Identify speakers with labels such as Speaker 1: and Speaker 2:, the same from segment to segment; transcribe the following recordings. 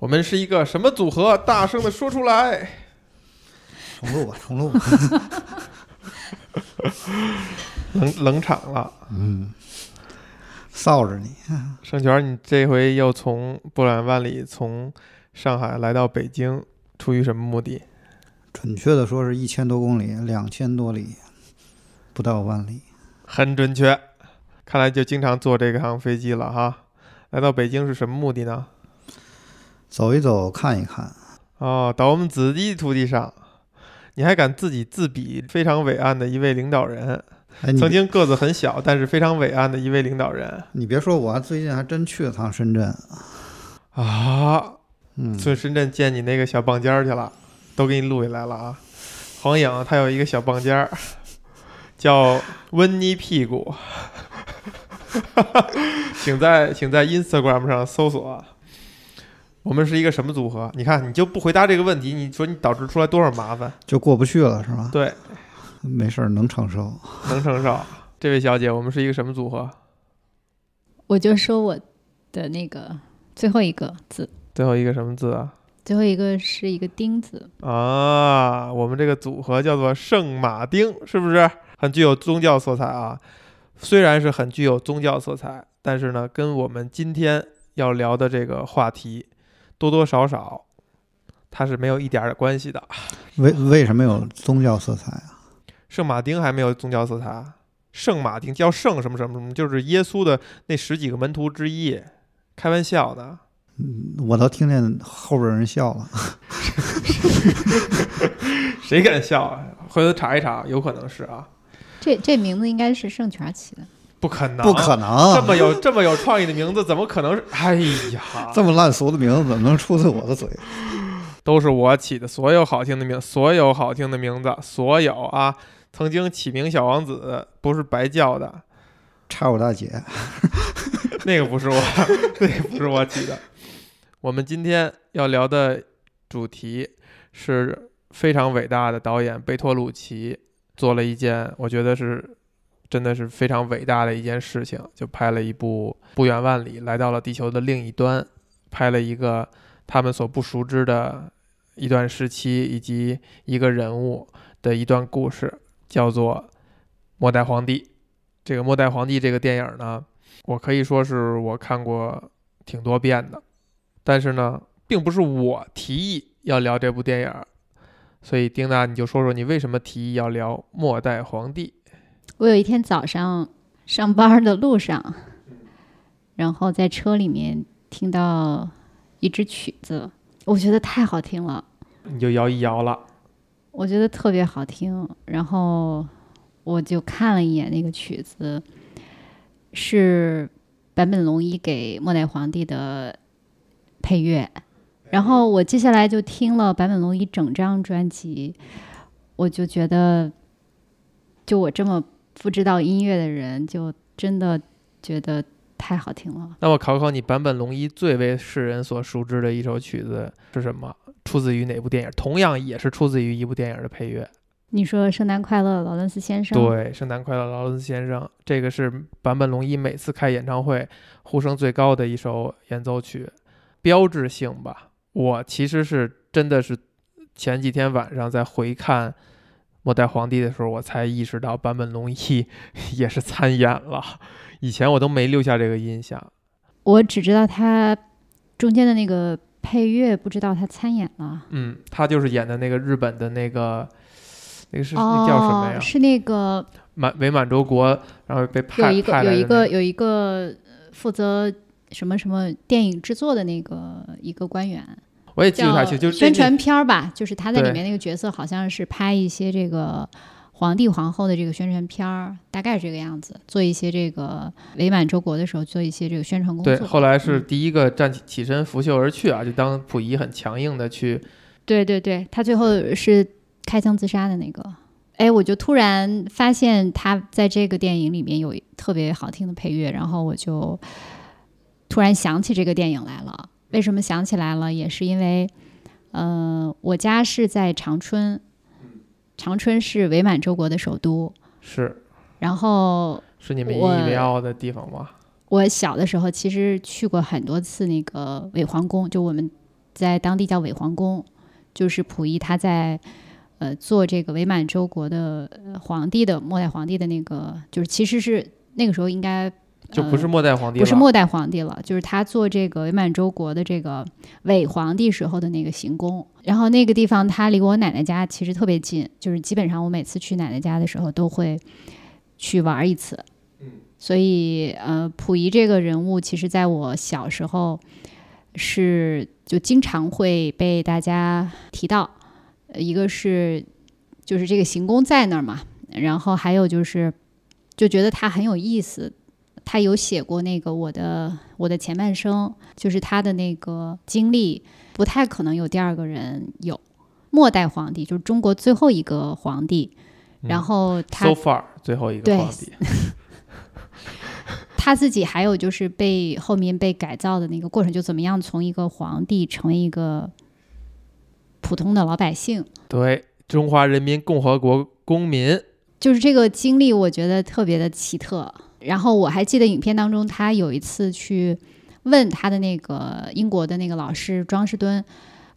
Speaker 1: 我们是一个什么组合？大声的说出来。
Speaker 2: 重录吧，重录吧。
Speaker 1: 冷冷场了，
Speaker 2: 嗯，臊着你。
Speaker 1: 盛权，你这回又从不远万里从上海来到北京，出于什么目的？
Speaker 2: 准确的说是一千多公里，两千多里，不到万里。
Speaker 1: 很准确，看来就经常坐这趟飞机了哈。来到北京是什么目的呢？
Speaker 2: 走一走，看一看。
Speaker 1: 哦，到我们自己土地上，你还敢自己自比非常伟岸的一位领导人？
Speaker 2: 哎，
Speaker 1: 曾经个子很小，但是非常伟岸的一位领导人
Speaker 2: 你别说，我最近还真去了趟深圳。
Speaker 1: 啊！
Speaker 2: 嗯，
Speaker 1: 去深圳见你那个小棒尖儿去了，都给你录下来了啊。黄颖他有一个小棒尖儿，叫温妮屁股，请在请在 Instagram 上搜索。我们是一个什么组合？你看，你就不回答这个问题，你说你导致出来多少麻烦？
Speaker 2: 就过不去了是吧？
Speaker 1: 对，
Speaker 2: 没事儿，能承受。
Speaker 1: 能承受。这位小姐，我们是一个什么组合？
Speaker 3: 我就说我的那个最后一个字，
Speaker 1: 最后一个什么字啊？
Speaker 3: 最后一个是一个丁字，
Speaker 1: 啊，我们这个组合叫做圣马丁，是不是很具有宗教色彩啊？虽然是很具有宗教色彩，但是呢，跟我们今天要聊的这个话题多多少少它是没有一点儿的关系的。
Speaker 2: 为为什么有宗教色彩啊？
Speaker 1: 圣马丁还没有宗教色彩啊，圣马丁叫圣什么什么什么，就是耶稣的那十几个门徒之一。开玩笑呢，
Speaker 2: 我都听见后边人笑了。
Speaker 1: 谁敢笑啊？回头查一查，有可能是啊，
Speaker 3: 这这名字应该是圣泉起的。
Speaker 1: 不可能，
Speaker 2: 不可能，
Speaker 1: 这么有这么有创意的名字，怎么可能是？哎呀，
Speaker 2: 这么烂俗的名字怎么能出自我的嘴？
Speaker 1: 都是我起的，所有好听的名，所有好听的名字，所有啊，曾经起名小王子不是白叫的，
Speaker 2: 差我大姐，
Speaker 1: 那个不是我，那个不是我起的。我们今天要聊的主题是非常伟大的导演贝托鲁奇做了一件，我觉得是真的是非常伟大的一件事情，就拍了一部不远万里来到了地球的另一端，拍了一个他们所不熟知的一段时期以及一个人物的一段故事，叫做《末代皇帝》。这个《末代皇帝》这个电影呢，我可以说是我看过挺多遍的，但是呢，并不是我提议要聊这部电影，所以丁娜你就说说你为什么提议要聊《末代皇帝
Speaker 3: 我有一天早上上班的路上，然后在车里面听到一支曲子，我觉得太好听了，》，
Speaker 1: 你就摇一摇了。
Speaker 3: 我觉得特别好听，然后我就看了一眼那个曲子，是坂本龙一给《末代皇帝》的配乐，然后我接下来就听了坂本龙一整张专辑，我就觉得，就我这么不知道音乐的人，就真的觉得太好听了。
Speaker 1: 那我考考你，坂本龙一最为世人所熟知的一首曲子是什么？出自于哪部电影？同样也是出自于一部电影的配乐。
Speaker 3: 你说“圣诞快乐，劳伦斯先生”？
Speaker 1: 对，圣诞快乐，劳伦斯先生，这个是坂本龙一每次开演唱会呼声最高的一首演奏曲，标志性吧。我其实是真的是前几天晚上在回看《末代皇帝》的时候，我才意识到坂本龙一 也是参演了，以前我都没留下这个印象。
Speaker 3: 我只知道他中间的那个配乐，不知道他参演了。
Speaker 1: 嗯，他就是演的那个日本的那个，那个是那叫什么呀
Speaker 3: 哦？？是那个
Speaker 1: 满伪满洲国，然后被
Speaker 3: 有
Speaker 1: 派
Speaker 3: 有一个有一个呃负责什么什么电影制作的那个一个官员，
Speaker 1: 我也记不
Speaker 3: 叫
Speaker 1: 下去，就是
Speaker 3: 宣传片儿吧，就是他在里面那个角色好像是拍一些这个皇帝皇后的这个宣传片儿，大概是这个样子，做一些这个伪满洲国的时候做一些这个宣传工作。
Speaker 1: 对，后来是
Speaker 3: 嗯
Speaker 1: 第一个站起起身拂袖而去啊，就当溥仪很强硬的去，
Speaker 3: 对对对，他最后是开枪自杀的那个。哎，我就突然发现他在这个电影里面有特别好听的配乐，然后我就突然想起这个电影来了。为什么想起来了？也是因为，呃，我家是在长春，长春是伪满洲国的首都。
Speaker 1: 是
Speaker 3: 然后
Speaker 1: 是你们引
Speaker 3: 我
Speaker 1: 以为傲的地方吗？
Speaker 3: 我小的时候其实去过很多次那个伪皇宫，就我们在当地叫伪皇宫，就是溥仪他在呃做这个伪满洲国的、呃皇帝的末代皇帝的那个，就是其实是那个时候应该
Speaker 1: 就不是末代皇帝了，
Speaker 3: 不是末代皇帝了，就是他做这个伪满洲国的这个伪皇帝时候的那个行宫。然后那个地方它离我奶奶家其实特别近，就是基本上我每次去奶奶家的时候都会去玩一次。所以呃，溥仪这个人物，其实在我小时候是就经常会被大家提到。呃一个是就是这个行宫在那儿嘛，然后还有就是就觉得他很有意思。他有写过那个我的我的前半生，就是他的那个经历，不太可能有第二个人有。末代皇帝就是中国最后一个皇帝，然后他
Speaker 1: so far 最后一个
Speaker 3: 对
Speaker 1: 皇帝，
Speaker 3: 他自己还有就是被后面被改造的那个过程，就怎么样从一个皇帝成为一个普通的老百姓，
Speaker 1: 对中华人民共和国公民，
Speaker 3: 就是这个经历，我觉得特别的奇特。然后我还记得影片当中，他有一次去问他的那个英国的那个老师庄士敦，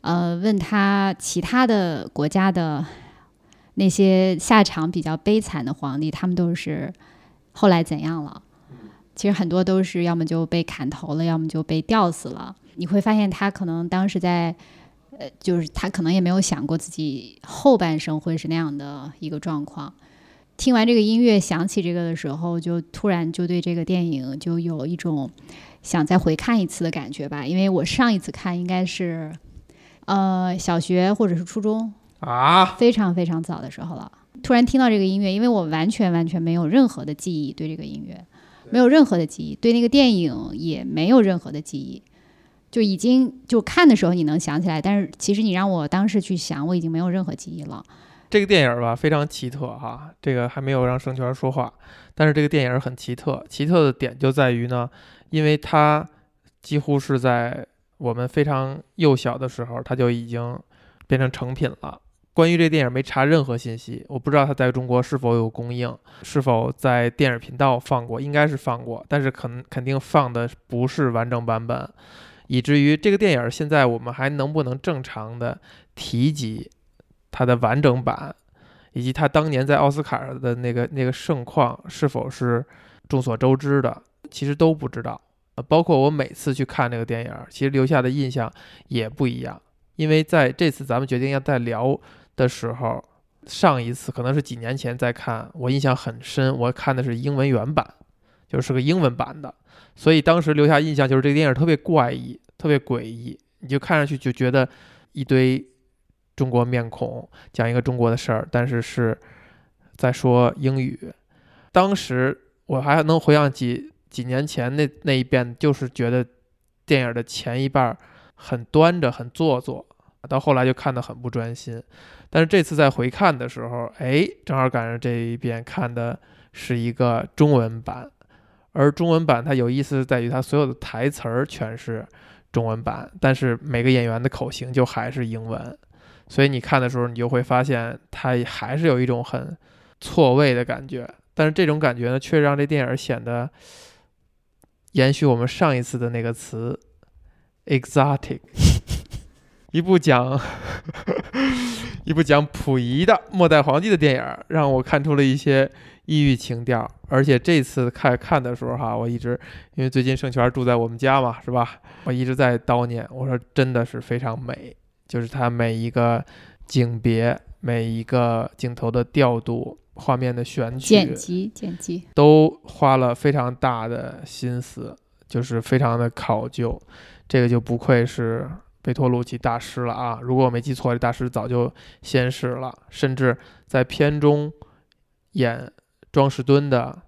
Speaker 3: 呃，问他其他的国家的那些下场比较悲惨的皇帝，他们都是后来怎样了？其实很多都是要么就被砍头了，要么就被吊死了。你会发现他可能当时在，呃，就是他可能也没有想过自己后半生会是那样的一个状况。听完这个音乐想起这个的时候，就突然就对这个电影就有一种想再回看一次的感觉吧。因为我上一次看应该是，呃，小学或者是初中，
Speaker 1: 啊，
Speaker 3: 非常非常早的时候了。突然听到这个音乐，因为我完全完全没有任何的记忆对这个音乐，没有任何的记忆，对那个电影也没有任何的记忆，就已经就看的时候你能想起来，但是其实你让我当时去想，我已经没有任何记忆了。
Speaker 1: 这个电影吧非常奇特哈，这个还没有让盛权说话，但是这个电影很奇特，奇特的点就在于呢，因为它几乎是在我们非常幼小的时候，它就已经变成成品了。关于这电影没查任何信息，我不知道它在中国是否有公映，是否在电影频道放过，应该是放过，但是肯肯定放的不是完整版本，以至于这个电影现在我们还能不能正常的提及它的完整版，以及它当年在奥斯卡的那个那个盛况是否是众所周知的，其实都不知道。呃包括我每次去看这个电影，其实留下的印象也不一样。因为在这次咱们决定要再聊的时候，上一次可能是几年前再看，我印象很深，我看的是英文原版，就是个英文版的，所以当时留下印象就是这个电影特别怪异，特别诡异，你就看上去就觉得一堆中国面孔讲一个中国的事儿，但是是在说英语。当时我还能回想起几年前那那一遍，就是觉得电影的前一半很端着，很做作，到后来就看得很不专心。但是这次在回看的时候，哎，正好赶上这一遍看的是一个中文版，而中文版它有意思在于它所有的台词儿全是中文版，但是每个演员的口型就还是英文，所以你看的时候，你就会发现它还是有一种很错位的感觉。但是这种感觉呢，却让这电影显得延续我们上一次的那个词 “exotic”。一部讲 一部讲溥仪的末代皇帝的电影，让我看出了一些异域情调。而且这次看看的时候哈，我一直因为最近盛权住在我们家嘛，是吧？我一直在叨念，我说真的是非常美，就是它每一个景别、每一个镜头的调度、画面的选取，
Speaker 3: 剪辑剪辑，
Speaker 1: 都花了非常大的心思，就是非常的考究。这个就不愧是贝托鲁奇大师了啊！如果我没记错，这大师早就仙逝了，甚至在片中演庄士敦的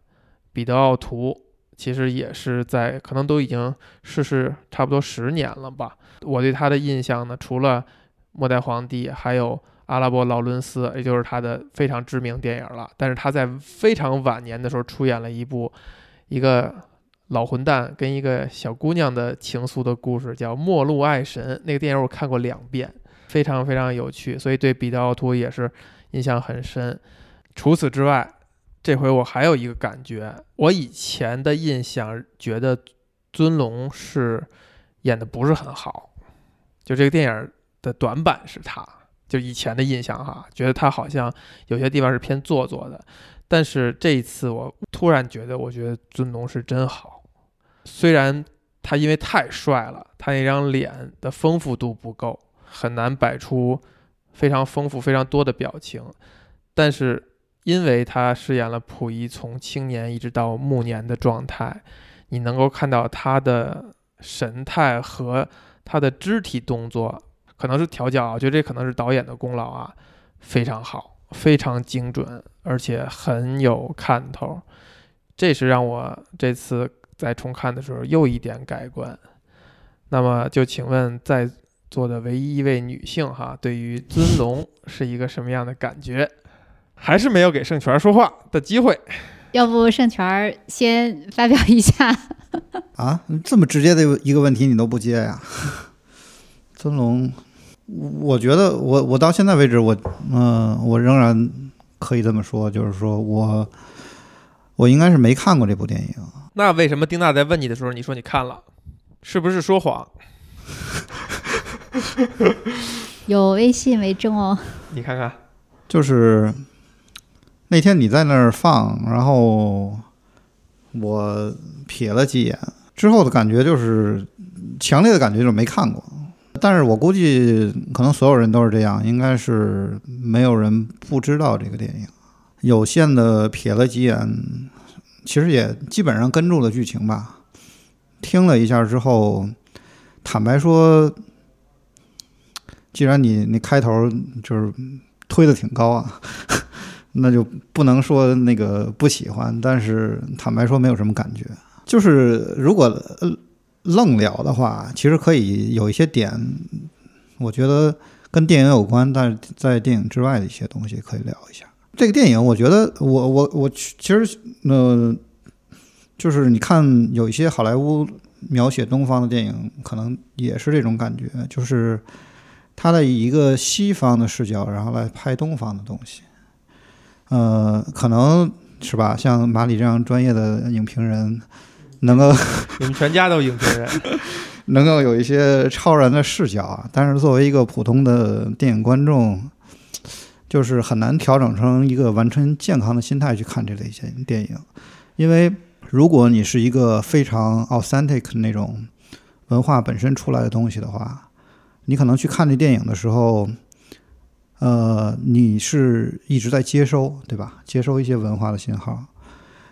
Speaker 1: 彼得奥图，其实也是在可能都已经逝世差不多十年了吧。我对他的印象呢，除了末代皇帝，还有阿拉伯劳伦斯，也就是他的非常知名电影了。但是他在非常晚年的时候出演了一部一个老混蛋跟一个小姑娘的情愫的故事，叫《末路爱神》。那个电影我看过两遍，非常非常有趣，所以对彼得奥图也是印象很深。除此之外，这回我还有一个感觉，我以前的印象觉得尊龙是演的不是很好，就这个电影的短板是他，就以前的印象哈，觉得他好像有些地方是偏做作的。但是这一次我突然觉得，我觉得尊龙是真好，虽然他因为太帅了，他那张脸的丰富度不够，很难摆出非常丰富、非常多的表情，但是因为他饰演了溥仪从青年一直到暮年的状态，你能够看到他的神态和他的肢体动作，可能是调教啊，我觉得这可能是导演的功劳啊，非常好。非常精准，而且很有看头，这是让我这次在重看的时候又一点改观。那么，就请问在座的唯一一位女性哈，对于尊龙是一个什么样的感觉？还是没有给盛权说话的机会？
Speaker 3: 要不盛权先发表一下？
Speaker 2: 啊，这么直接的一个问题你都不接呀？尊龙。我觉得我我到现在为止，我嗯，我仍然可以这么说，就是说我我应该是没看过这部电影。
Speaker 1: 那为什么丁娜在问你的时候，你说你看了，是不是说谎？
Speaker 3: 有微信为证哦。
Speaker 1: 你看看，
Speaker 2: 就是那天你在那儿放，然后我瞥了几眼之后的感觉，就是强烈的感觉就是没看过。但是我估计可能所有人都是这样，应该是没有人不知道这个电影。有限的瞥了几眼，其实也基本上跟住了剧情吧。听了一下之后，坦白说，既然你你开头就是推的挺高啊，那就不能说那个不喜欢。但是坦白说，没有什么感觉。就是如果呃。愣聊的话，其实可以有一些点，我觉得跟电影有关，但是在电影之外的一些东西可以聊一下。这个电影，我觉得我我我其实呃，就是你看有一些好莱坞描写东方的电影，可能也是这种感觉，就是他的一个西方的视角，然后来拍东方的东西，呃，可能是吧？像马里这样专业的影评人。能够，
Speaker 1: 你们全家都影评人，
Speaker 2: 能够有一些超然的视角啊！但是作为一个普通的电影观众，就是很难调整成一个完全健康的心态去看这类型电影，因为如果你是一个非常 authentic 那种文化本身出来的东西的话，你可能去看这电影的时候，呃，你是一直在接收，对吧？接收一些文化的信号。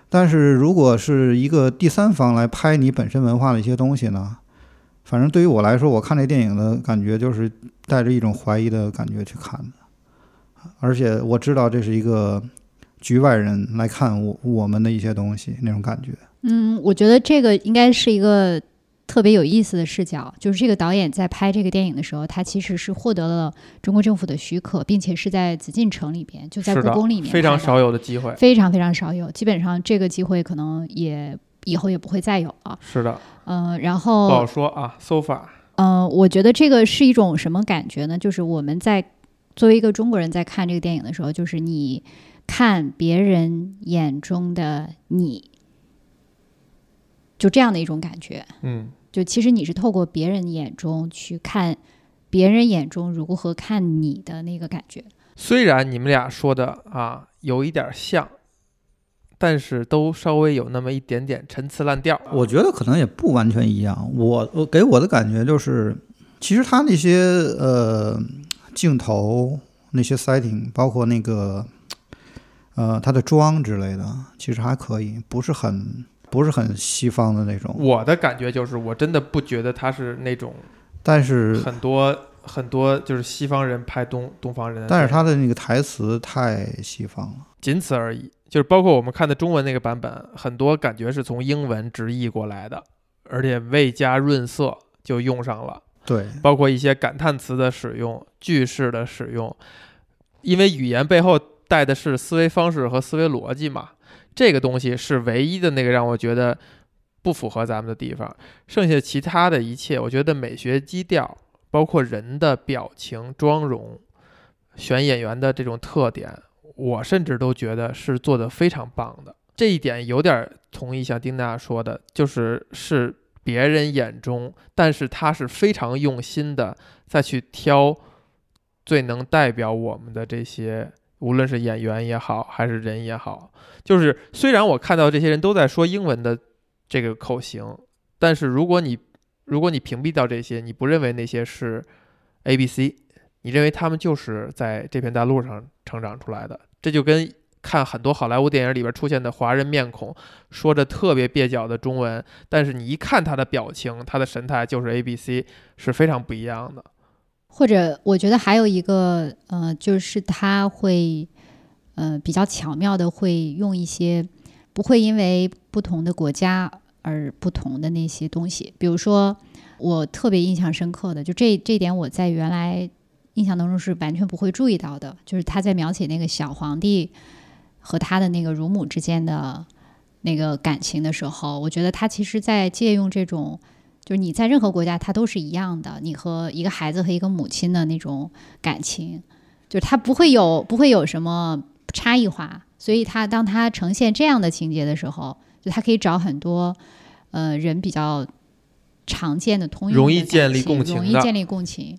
Speaker 2: 但是如果是一个第三方来拍你本身文化的一些东西呢，反正对于我来说，我看这电影的感觉就是带着一种怀疑的感觉去看的，而且我知道这是一个局外人来看我我们的一些东西那种感觉。
Speaker 3: 嗯，我觉得这个应该是一个。特别有意思的视角，就是这个导演在拍这个电影的时候，他其实是获得了中国政府的许可，并且是在紫禁城里边，就在故宫里面，
Speaker 1: 非常少有的机会，
Speaker 3: 非常非常少有，基本上这个机会可能也以后也不会再有了。
Speaker 1: 是的，
Speaker 3: 嗯，然后
Speaker 1: 不好说啊，so far，
Speaker 3: 嗯，我觉得这个是一种什么感觉呢？就是我们在作为一个中国人在看这个电影的时候，就是你看别人眼中的你。就这样的一种感觉，
Speaker 1: 嗯，
Speaker 3: 就其实你是透过别人眼中去看，别人眼中如何看你的那个感觉。
Speaker 1: 虽然你们俩说的啊有一点像，但是都稍微有那么一点点陈词滥调。
Speaker 2: 我觉得可能也不完全一样。我我给我的感觉就是，其实他那些呃镜头那些 setting，包括那个呃他的妆之类的，其实还可以，不是很。不是很西方的那种，
Speaker 1: 我的感觉就是，我真的不觉得他是那种，
Speaker 2: 但是
Speaker 1: 很多很多就是西方人拍东东方人，
Speaker 2: 但是他的那个台词太西方了，
Speaker 1: 仅此而已。就是包括我们看的中文那个版本，很多感觉是从英文直译过来的，而且未加润色就用上了。
Speaker 2: 对，
Speaker 1: 包括一些感叹词的使用、句式的使用，因为语言背后带的是思维方式和思维逻辑嘛。这个东西是唯一的那个让我觉得不符合咱们的地方，剩下其他的一切，我觉得美学基调，包括人的表情、妆容，选演员的这种特点，我甚至都觉得是做的非常棒的。这一点有点同意像丁娜说的，就是是别人眼中，但是他是非常用心的再去挑最能代表我们的这些，无论是演员也好，还是人也好。就是虽然我看到这些人都在说英文的这个口型，但是如果你如果你屏蔽掉这些，你不认为那些是 A、B、C，你认为他们就是在这片大陆上成长出来的，这就跟看很多好莱坞电影里边出现的华人面孔，说着特别蹩脚的中文，但是你一看他的表情、他的神态就是 A、B、C，是非常不一样的。
Speaker 3: 或者我觉得还有一个，呃，就是他会，呃，比较巧妙的会用一些不会因为不同的国家而不同的那些东西，比如说我特别印象深刻的，就这这点我在原来印象当中是完全不会注意到的，就是他在描写那个小皇帝和他的那个乳母之间的那个感情的时候，我觉得他其实在借用这种。就是你在任何国家，它都是一样的。你和一个孩子和一个母亲的那种感情，就是它不会有不会有什么差异化。所以，他当他呈现这样的情节的时候，就他可以找很多呃人比较常见的通用
Speaker 1: 容易建立共情，
Speaker 3: 容易建立共情。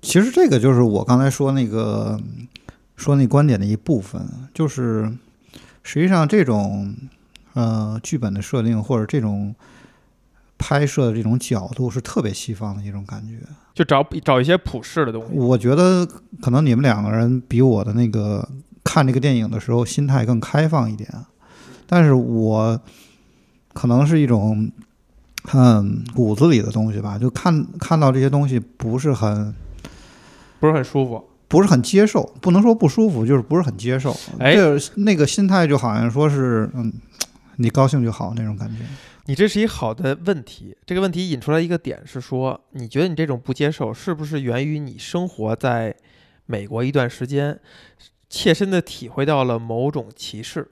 Speaker 2: 其实这个就是我刚才说那个说那观点的一部分，就是实际上这种呃剧本的设定或者这种。拍摄的这种角度是特别西方的一种感觉，
Speaker 1: 就找找一些普世的东西。
Speaker 2: 我觉得可能你们两个人比我的那个看这个电影的时候心态更开放一点，但是我可能是一种嗯骨子里的东西吧，就看看到这些东西不是很
Speaker 1: 不是很舒服，
Speaker 2: 不是很接受，不能说不舒服，就是不是很接受。
Speaker 1: 哎，
Speaker 2: 那个心态就好像说是嗯，你高兴就好那种感觉。
Speaker 1: 你这是一好的问题，这个问题引出来一个点是说，你觉得你这种不接受是不是源于你生活在美国一段时间，切身的体会到了某种歧视，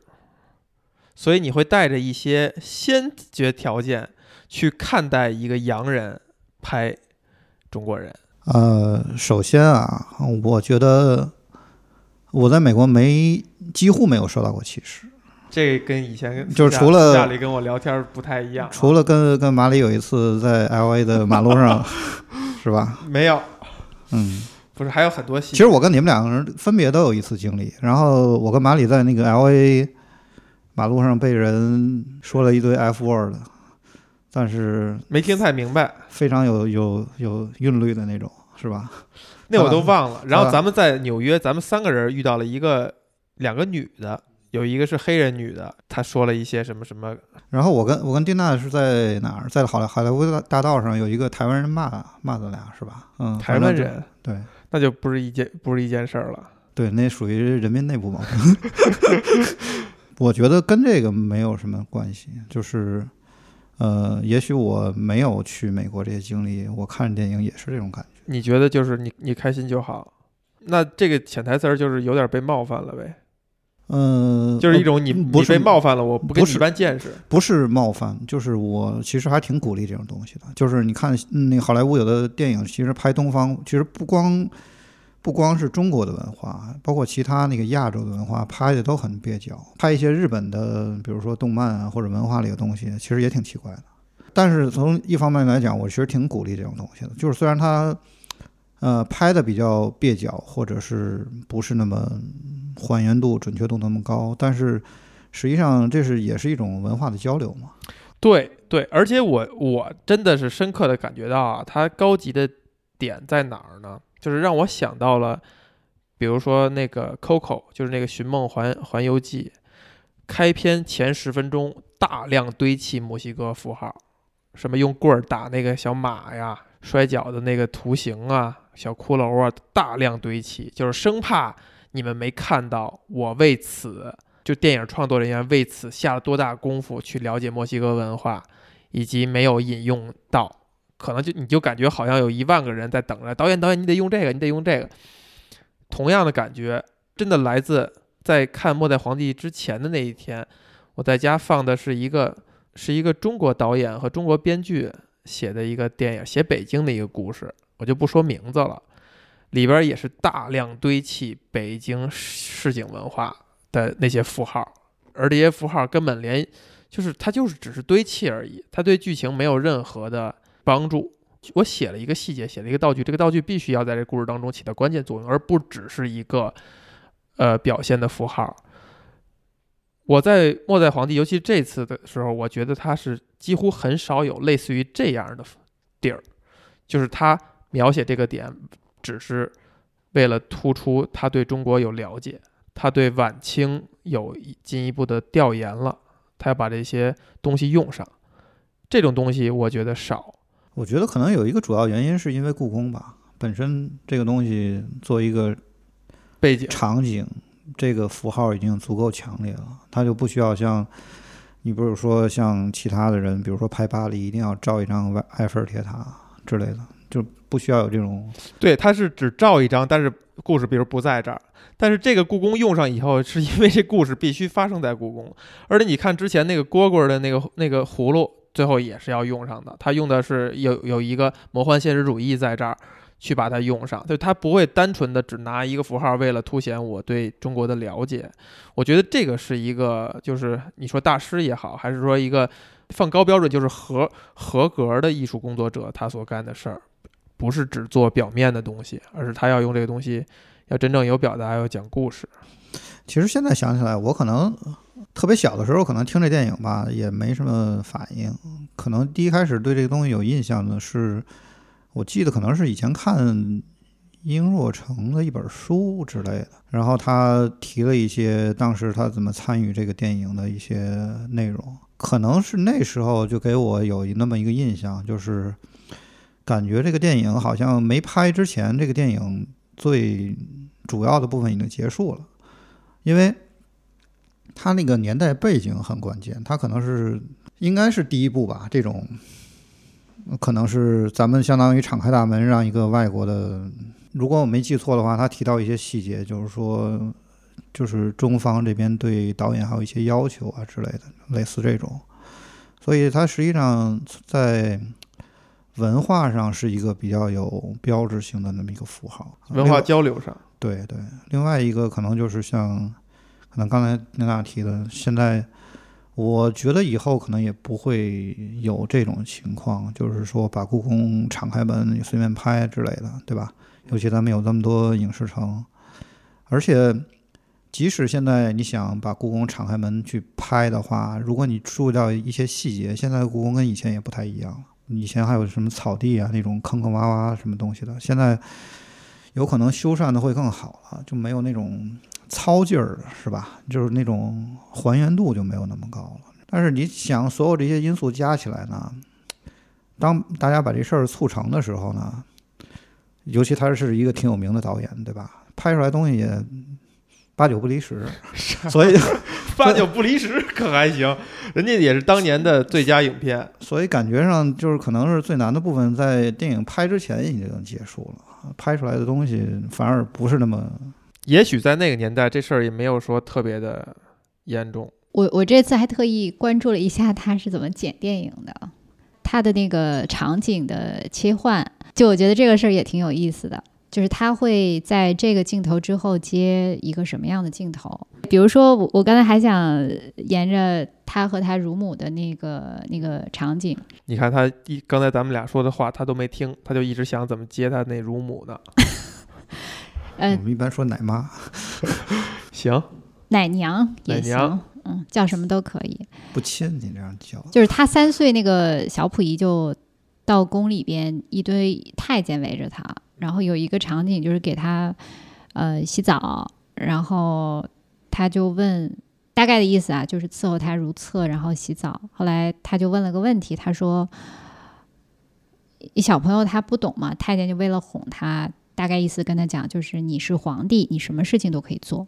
Speaker 1: 所以你会带着一些先决条件去看待一个洋人拍中国人？
Speaker 2: 呃，首先啊，我觉得我在美国没几乎没有受到过歧视。
Speaker 1: 这跟以前
Speaker 2: 就是除了
Speaker 1: 家里跟我聊天不太一样，
Speaker 2: 除了跟跟马里有一次在 L A 的马路上，是吧？
Speaker 1: 没有，
Speaker 2: 嗯，
Speaker 1: 不是还有很多戏。
Speaker 2: 其实我跟你们两个人分别都有一次经历，然后我跟马里在那个 L A 马路上被人说了一堆 F word，但是
Speaker 1: 没听太明白，
Speaker 2: 非常有有有韵律的那种，是吧？
Speaker 1: 那我都忘了。然后咱们在纽约，咱们三个人遇到了一个两个女的。有一个是黑人女的，她说了一些什么什么。
Speaker 2: 然后我跟我跟丁娜是在哪儿？在好莱好莱坞大道上有一个台湾人骂骂咱俩是吧？嗯，
Speaker 1: 台湾人
Speaker 2: 对，
Speaker 1: 那就不是一件不是一件事儿了。
Speaker 2: 对，那属于人民内部矛盾。我觉得跟这个没有什么关系，就是呃，也许我没有去美国这些经历，我看电影也是这种感觉。
Speaker 1: 你觉得就是你你开心就好？那这个潜台词儿就是有点被冒犯了呗？
Speaker 2: 嗯，
Speaker 1: 就是一种你你被冒犯了，我不跟你一般见识，
Speaker 2: 不是冒犯，就是我其实还挺鼓励这种东西的。就是你看，那好莱坞有的电影，其实拍东方，其实不光不光是中国的文化，包括其他那个亚洲的文化，拍的都很蹩脚。拍一些日本的，比如说动漫啊或者文化里的东西，其实也挺奇怪的。但是从一方面来讲，我其实挺鼓励这种东西的。就是虽然它呃拍的比较蹩脚，或者是不是那么。还原度、准确度那么高，但是实际上这是也是一种文化的交流嘛？
Speaker 1: 对对，而且我我真的是深刻的感觉到啊，它高级的点在哪儿呢？就是让我想到了，比如说那个 Coco，就是那个《寻梦环环游记》，开篇前十分钟大量堆砌墨西哥符号，什么用棍儿打那个小马呀、摔跤的那个图形啊、小骷髅啊，大量堆砌，就是生怕。你们没看到我为此，就电影创作人员为此下了多大功夫去了解墨西哥文化，以及没有引用到，可能就你就感觉好像有一万个人在等着导演，导演你得用这个，你得用这个。同样的感觉真的来自在看《末代皇帝》之前的那一天，我在家放的是一个是一个中国导演和中国编剧写的一个电影，写北京的一个故事，我就不说名字了。里边也是大量堆砌北京市井文化的那些符号，而这些符号根本连就是它就是只是堆砌而已，它对剧情没有任何的帮助。我写了一个细节，写了一个道具，这个道具必须要在这故事当中起到关键作用，而不只是一个呃表现的符号。我在《末代皇帝》，尤其这次的时候，我觉得他是几乎很少有类似于这样的地儿，就是他描写这个点，只是为了突出他对中国有了解，他对晚清有进一步的调研了，他要把这些东西用上。这种东西我觉得少。
Speaker 2: 我觉得可能有一个主要原因是因为故宫吧，本身这个东西做一个
Speaker 1: 背景
Speaker 2: 场景。这个符号已经足够强烈了，他就不需要像你不是说像其他的人，比如说拍巴黎一定要照一张埃埃菲尔铁塔之类的，就不需要有这种。
Speaker 1: 对，他是只照一张，但是故事比如不在这儿，但是这个故宫用上以后，是因为这故事必须发生在故宫，而且你看之前那个蝈蝈的那个那个葫芦，最后也是要用上的，他用的是有有一个魔幻现实主义在这儿。去把它用上，就他不会单纯的只拿一个符号，为了凸显我对中国的了解。我觉得这个是一个，就是你说大师也好，还是说一个放高标准，就是合合格的艺术工作者，他所干的事儿，不是只做表面的东西，而是他要用这个东西，要真正有表达，要讲故事。
Speaker 2: 其实现在想起来，我可能特别小的时候，可能听这电影吧，也没什么反应。可能第一开始对这个东西有印象的是。我记得可能是以前看殷若成的一本书之类的，然后他提了一些当时他怎么参与这个电影的一些内容，可能是那时候就给我有那么一个印象，就是感觉这个电影好像没拍之前，这个电影最主要的部分已经结束了，因为他那个年代背景很关键，他可能是应该是第一部吧，这种。可能是咱们相当于敞开大门，让一个外国的，如果我没记错的话，他提到一些细节，就是说，就是中方这边对导演还有一些要求啊之类的，类似这种，所以它实际上在文化上是一个比较有标志性的那么一个符号，
Speaker 1: 文化交流上，
Speaker 2: 对对。另外一个可能就是像，可能刚才那俩提的，现在。我觉得以后可能也不会有这种情况，就是说把故宫敞开门你随便拍之类的，对吧？尤其咱们有这么多影视城，而且即使现在你想把故宫敞开门去拍的话，如果你注意到一些细节，现在故宫跟以前也不太一样了。以前还有什么草地啊那种坑坑洼洼什么东西的，现在有可能修缮的会更好了，就没有那种。糙劲儿是吧？就是那种还原度就没有那么高了。但是你想，所有这些因素加起来呢，当大家把这事儿促成的时候呢，尤其他是一个挺有名的导演，对吧？拍出来东西也八九不离十，所以
Speaker 1: 八九不离十可还行。人家也是当年的最佳影片，
Speaker 2: 所以感觉上就是可能是最难的部分在电影拍之前已经结束了，拍出来的东西反而不是那么。
Speaker 1: 也许在那个年代，这事儿也没有说特别的严重。
Speaker 3: 我我这次还特意关注了一下他是怎么剪电影的，他的那个场景的切换，就我觉得这个事儿也挺有意思的。就是他会在这个镜头之后接一个什么样的镜头？比如说，我我刚才还想沿着他和他乳母的那个那个场景，
Speaker 1: 你看他一刚才咱们俩说的话，他都没听，他就一直想怎么接他那乳母呢？
Speaker 2: 我们一般说奶妈，
Speaker 1: 行，
Speaker 3: 奶娘也行，嗯，叫什么都可以。
Speaker 2: 不亲，你这样叫。
Speaker 3: 就是他三岁，那个小溥仪就到宫里边，一堆太监围着他，然后有一个场景就是给他呃洗澡，然后他就问，大概的意思啊，就是伺候他如厕，然后洗澡。后来他就问了个问题，他说：“一小朋友他不懂嘛，太监就为了哄他。”大概意思跟他讲，就是你是皇帝，你什么事情都可以做，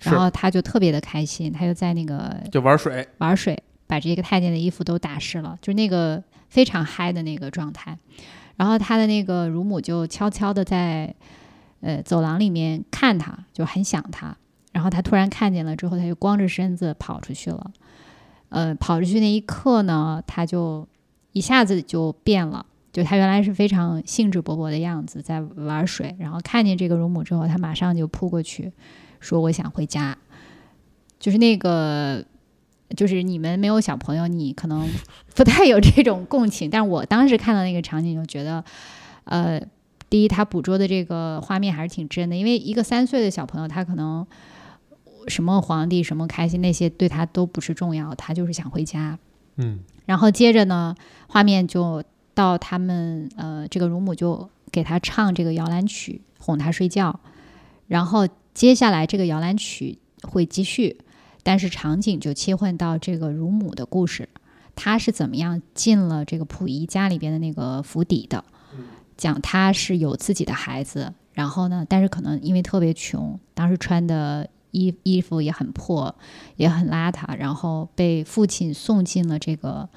Speaker 3: 然后他就特别的开心，他就在那个
Speaker 1: 就玩水，
Speaker 3: 玩水，把这个太监的衣服都打湿了，就那个非常嗨的那个状态。然后他的那个乳母就悄悄的在呃走廊里面看他，就很想他。然后他突然看见了之后，他就光着身子跑出去了。呃，跑出去那一刻呢，他就一下子就变了。就他原来是非常兴致勃勃的样子，在玩水，然后看见这个乳母之后，他马上就扑过去，说：“我想回家。”就是那个就是你们没有小朋友，你可能不太有这种共情，但我当时看到那个场景就觉得，呃，第一，他捕捉的这个画面还是挺真的，因为一个三岁的小朋友，他可能什么皇帝、什么开心那些对他都不是重要，他就是想回家。
Speaker 1: 嗯
Speaker 3: 然后接着呢，画面就到他们呃，这个乳母就给他唱这个摇篮曲，哄他睡觉。然后接下来这个摇篮曲会继续，但是场景就切换到这个乳母的故事，她是怎么样进了这个溥仪家里边的那个府邸的，讲她是有自己的孩子，然后呢，但是可能因为特别穷，当时穿的衣衣服也很破，也很邋遢，然后被父亲送进了这个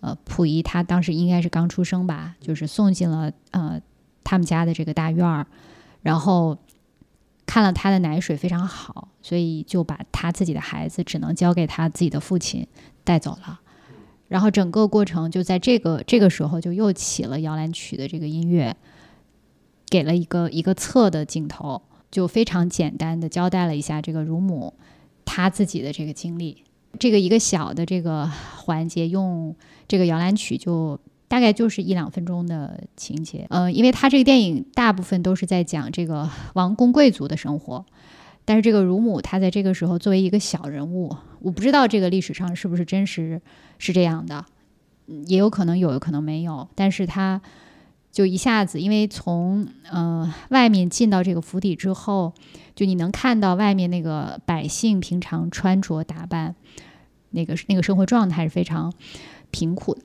Speaker 3: 呃溥仪，他当时应该是刚出生吧，就是送进了呃他们家的这个大院儿，然后看了他的奶水非常好，所以就把他自己的孩子只能交给他自己的父亲带走了。然后整个过程就在这个这个时候就又起了摇篮曲的这个音乐，给了一个一个侧的镜头，就非常简单的交代了一下这个乳母她自己的这个经历。这个一个小的这个环节，用这个摇篮曲就大概就是一两分钟的情节。呃，因为他这个电影大部分都是在讲这个王公贵族的生活，但是这个乳母她在这个时候作为一个小人物，我不知道这个历史上是不是真实是这样的，也有可能有，有可能没有。但是她就一下子，因为从呃外面进到这个府邸之后，就你能看到外面那个百姓平常穿着打扮，那个那个生活状态是非常贫苦的。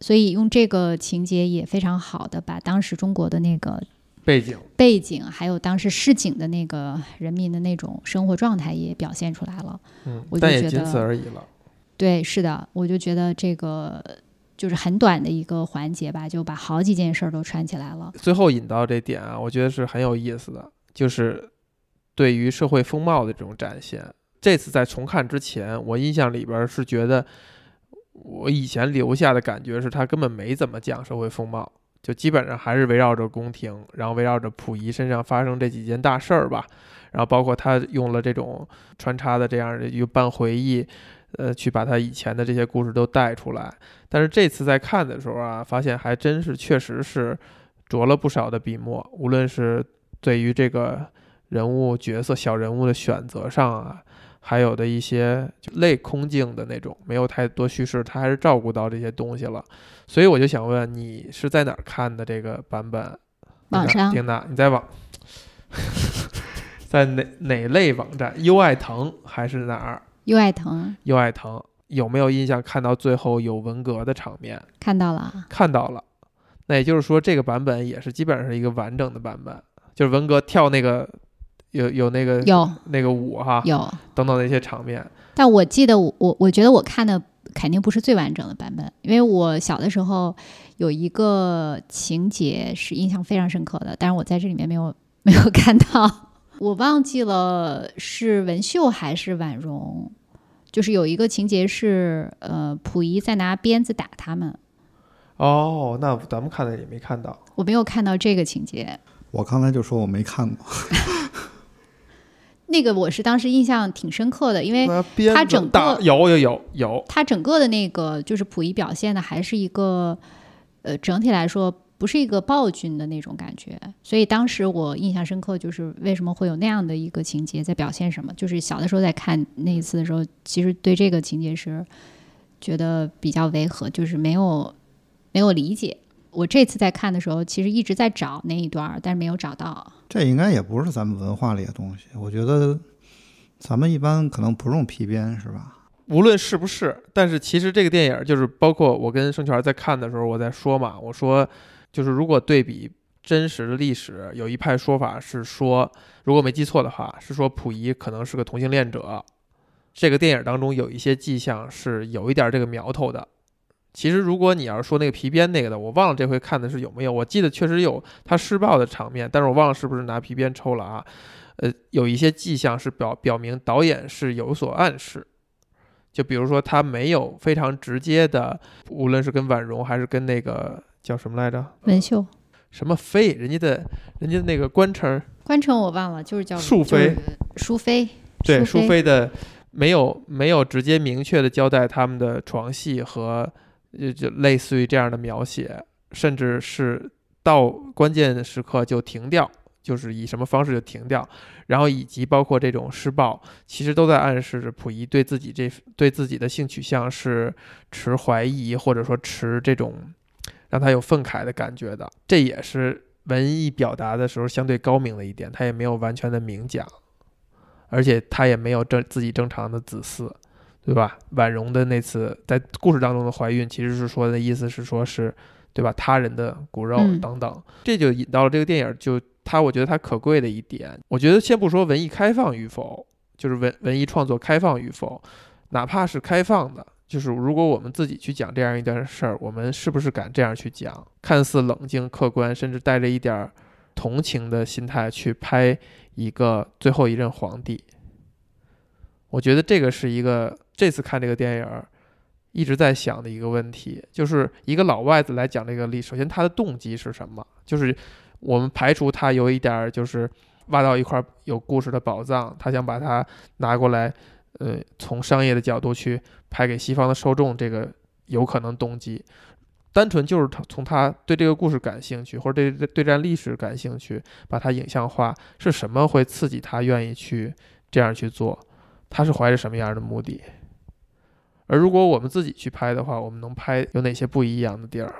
Speaker 3: 所以用这个情节也非常好的把当时中国的那个
Speaker 1: 背景
Speaker 3: 背景，还有当时市井的那个人民的那种生活状态也表现出来了。
Speaker 1: 嗯
Speaker 3: 我，就
Speaker 1: 但也仅此而已了。
Speaker 3: 对，是的，我就觉得这个就是很短的一个环节吧，就把好几件事儿都串起来了。
Speaker 1: 最后引到这点啊，我觉得是很有意思的，就是对于社会风貌的这种展现。这次在重看之前，我印象里边是觉得，我以前留下的感觉是他根本没怎么讲社会风貌，就基本上还是围绕着宫廷，然后围绕着溥仪身上发生这几件大事儿吧，然后包括他用了这种穿插的这样的一个半回忆，呃，去把他以前的这些故事都带出来。但是这次在看的时候啊，发现还真是确实是着了不少的笔墨，无论是对于这个人物角色小人物的选择上啊，还有的一些就类空镜的那种，没有太多叙事，他还是照顾到这些东西了。所以我就想问，你是在哪儿看的这个版本？
Speaker 3: 网上
Speaker 1: 丁娜，你在网，在哪哪类网站？优爱腾还是哪儿？
Speaker 3: 优爱腾
Speaker 1: 优爱腾有没有印象看到最后有文革的场面？
Speaker 3: 看到了，
Speaker 1: 看到了，那也就是说这个版本也是基本上是一个完整的版本，就是文革跳那个有有那个
Speaker 3: 有。
Speaker 1: 那个舞哈
Speaker 3: 有，
Speaker 1: 等等那些场面，
Speaker 3: 但我记得我我我觉得我看的肯定不是最完整的版本，因为我小的时候有一个情节是印象非常深刻的，但是我在这里面没有没有看到，我忘记了是文秀还是婉容，就是有一个情节是呃溥仪在拿鞭子打他们，
Speaker 1: 哦，那咱们看的也没看到，
Speaker 3: 我没有看到这个情节。
Speaker 2: 我刚才就说我没看过，
Speaker 3: 那个我是当时印象挺深刻的，因为它整个
Speaker 1: 打有有有有，
Speaker 3: 他整个的那个就是溥仪表现的还是一个，呃，整体来说不是一个暴君的那种感觉，所以当时我印象深刻，就是为什么会有那样的一个情节在表现什么？就是小的时候在看那一次的时候，其实对这个情节是觉得比较违和，就是没有没有理解。我这次在看的时候，其实一直在找那一段儿，但是没有找到。
Speaker 2: 这应该也不是咱们文化里的东西。我觉得咱们一般可能不用皮鞭，是吧？
Speaker 1: 无论是不是，但是其实这个电影就是包括我跟盛权在看的时候，我在说嘛，我说就是如果对比真实的历史，有一派说法是说，如果没记错的话，是说溥仪可能是个同性恋者。这个电影当中有一些迹象是有一点这个苗头的。其实如果你要是说那个皮鞭那个的，我忘了这回看的是有没有，我记得确实有他施暴的场面，但是我忘了是不是拿皮鞭抽了啊。呃，有一些迹象是表表明导演是有所暗示。就比如说，他没有非常直接的，无论是跟婉容还是跟那个叫什么来着，
Speaker 3: 文秀
Speaker 1: 什么妃，人家的，人家的那个官称，
Speaker 3: 官称我忘了，就是叫
Speaker 1: 淑妃，
Speaker 3: 就是淑妃，
Speaker 1: 对，
Speaker 3: 淑
Speaker 1: 淑妃的没有没有直接明确的交代他们的床戏和就就类似于这样的描写，甚至是到关键时刻就停掉，就是以什么方式就停掉，然后以及包括这种施暴，其实都在暗示着溥仪对自己这对自己的性取向是持怀疑或者说持这种让他有愤慨的感觉的，这也是文艺表达的时候相对高明的一点，他也没有完全的明讲。而且他也没有正自己正常的子嗣，对吧？婉容的那次在故事当中的怀孕，其实是说的意思是说是，对吧？他人的骨肉
Speaker 3: 嗯
Speaker 1: 等等，这就引到了这个电影，就它我觉得它可贵的一点，我觉得先不说文艺开放与否，就是文文艺创作开放与否，哪怕是开放的，就是如果我们自己去讲这样一段事儿，我们是不是敢这样去讲？看似冷静客观，甚至带着一点儿同情的心态去拍一个最后一任皇帝。我觉得这个是一个这次看这个电影一直在想的一个问题，就是一个老外子来讲这个历史，首先他的动机是什么？就是我们排除他有一点儿就是挖到一块有故事的宝藏，他想把它拿过来，呃，从商业的角度去拍给西方的受众，这个有可能动机。单纯就是他从他对这个故事感兴趣，或者对对对这段历史感兴趣，把它影像化，是什么会刺激他愿意去这样去做？他是怀着什么样的目的？而如果我们自己去拍的话，我们能拍有哪些不一样的地儿？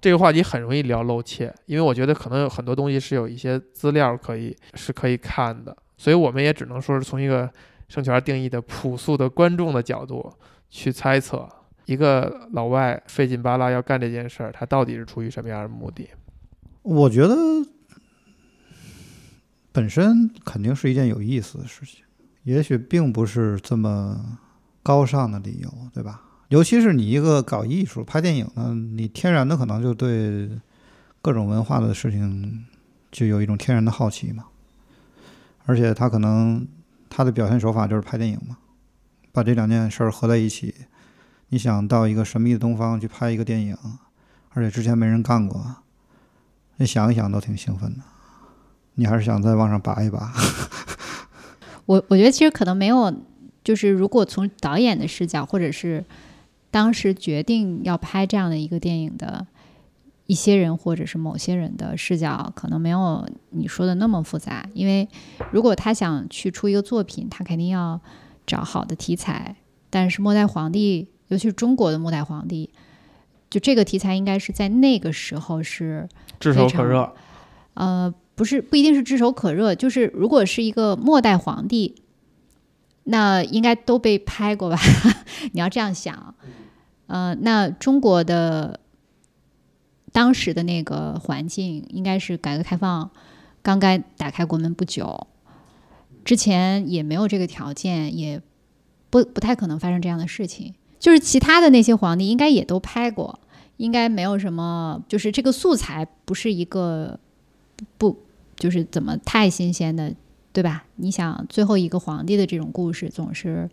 Speaker 1: 这个话题很容易聊露怯，因为我觉得可能有很多东西是有一些资料可以是可以看的，所以我们也只能说是从一个圣泉定义的朴素的观众的角度去猜测，一个老外费劲巴拉要干这件事儿，他到底是出于什么样的目的？
Speaker 2: 我觉得本身肯定是一件有意思的事情，也许并不是这么高尚的理由，对吧？尤其是你一个搞艺术、拍电影的，你天然的可能就对各种文化的事情就有一种天然的好奇嘛。而且他可能他的表现手法就是拍电影嘛，把这两件事儿合在一起。你想到一个神秘的东方去拍一个电影，而且之前没人干过，你想一想都挺兴奋的。你还是想再往上拔一拔？
Speaker 3: 我我觉得其实可能没有，就是如果从导演的视角，或者是当时决定要拍这样的一个电影的一些人，或者是某些人的视角，可能没有你说的那么复杂。因为如果他想去出一个作品，他肯定要找好的题材。但是末代皇帝，尤其是中国的末代皇帝，就这个题材应该是在那个时候是
Speaker 1: 炙手可热，
Speaker 3: 呃，不是不一定是炙手可热，就是如果是一个末代皇帝，那应该都被拍过吧？你要这样想，呃，那中国的当时的那个环境，应该是改革开放刚刚打开国门不久，之前也没有这个条件，也不不太可能发生这样的事情。就是其他的那些皇帝应该也都拍过，应该没有什么，就是这个素材不是一个不就是怎么太新鲜的，对吧？你想最后一个皇帝的这种故事，总是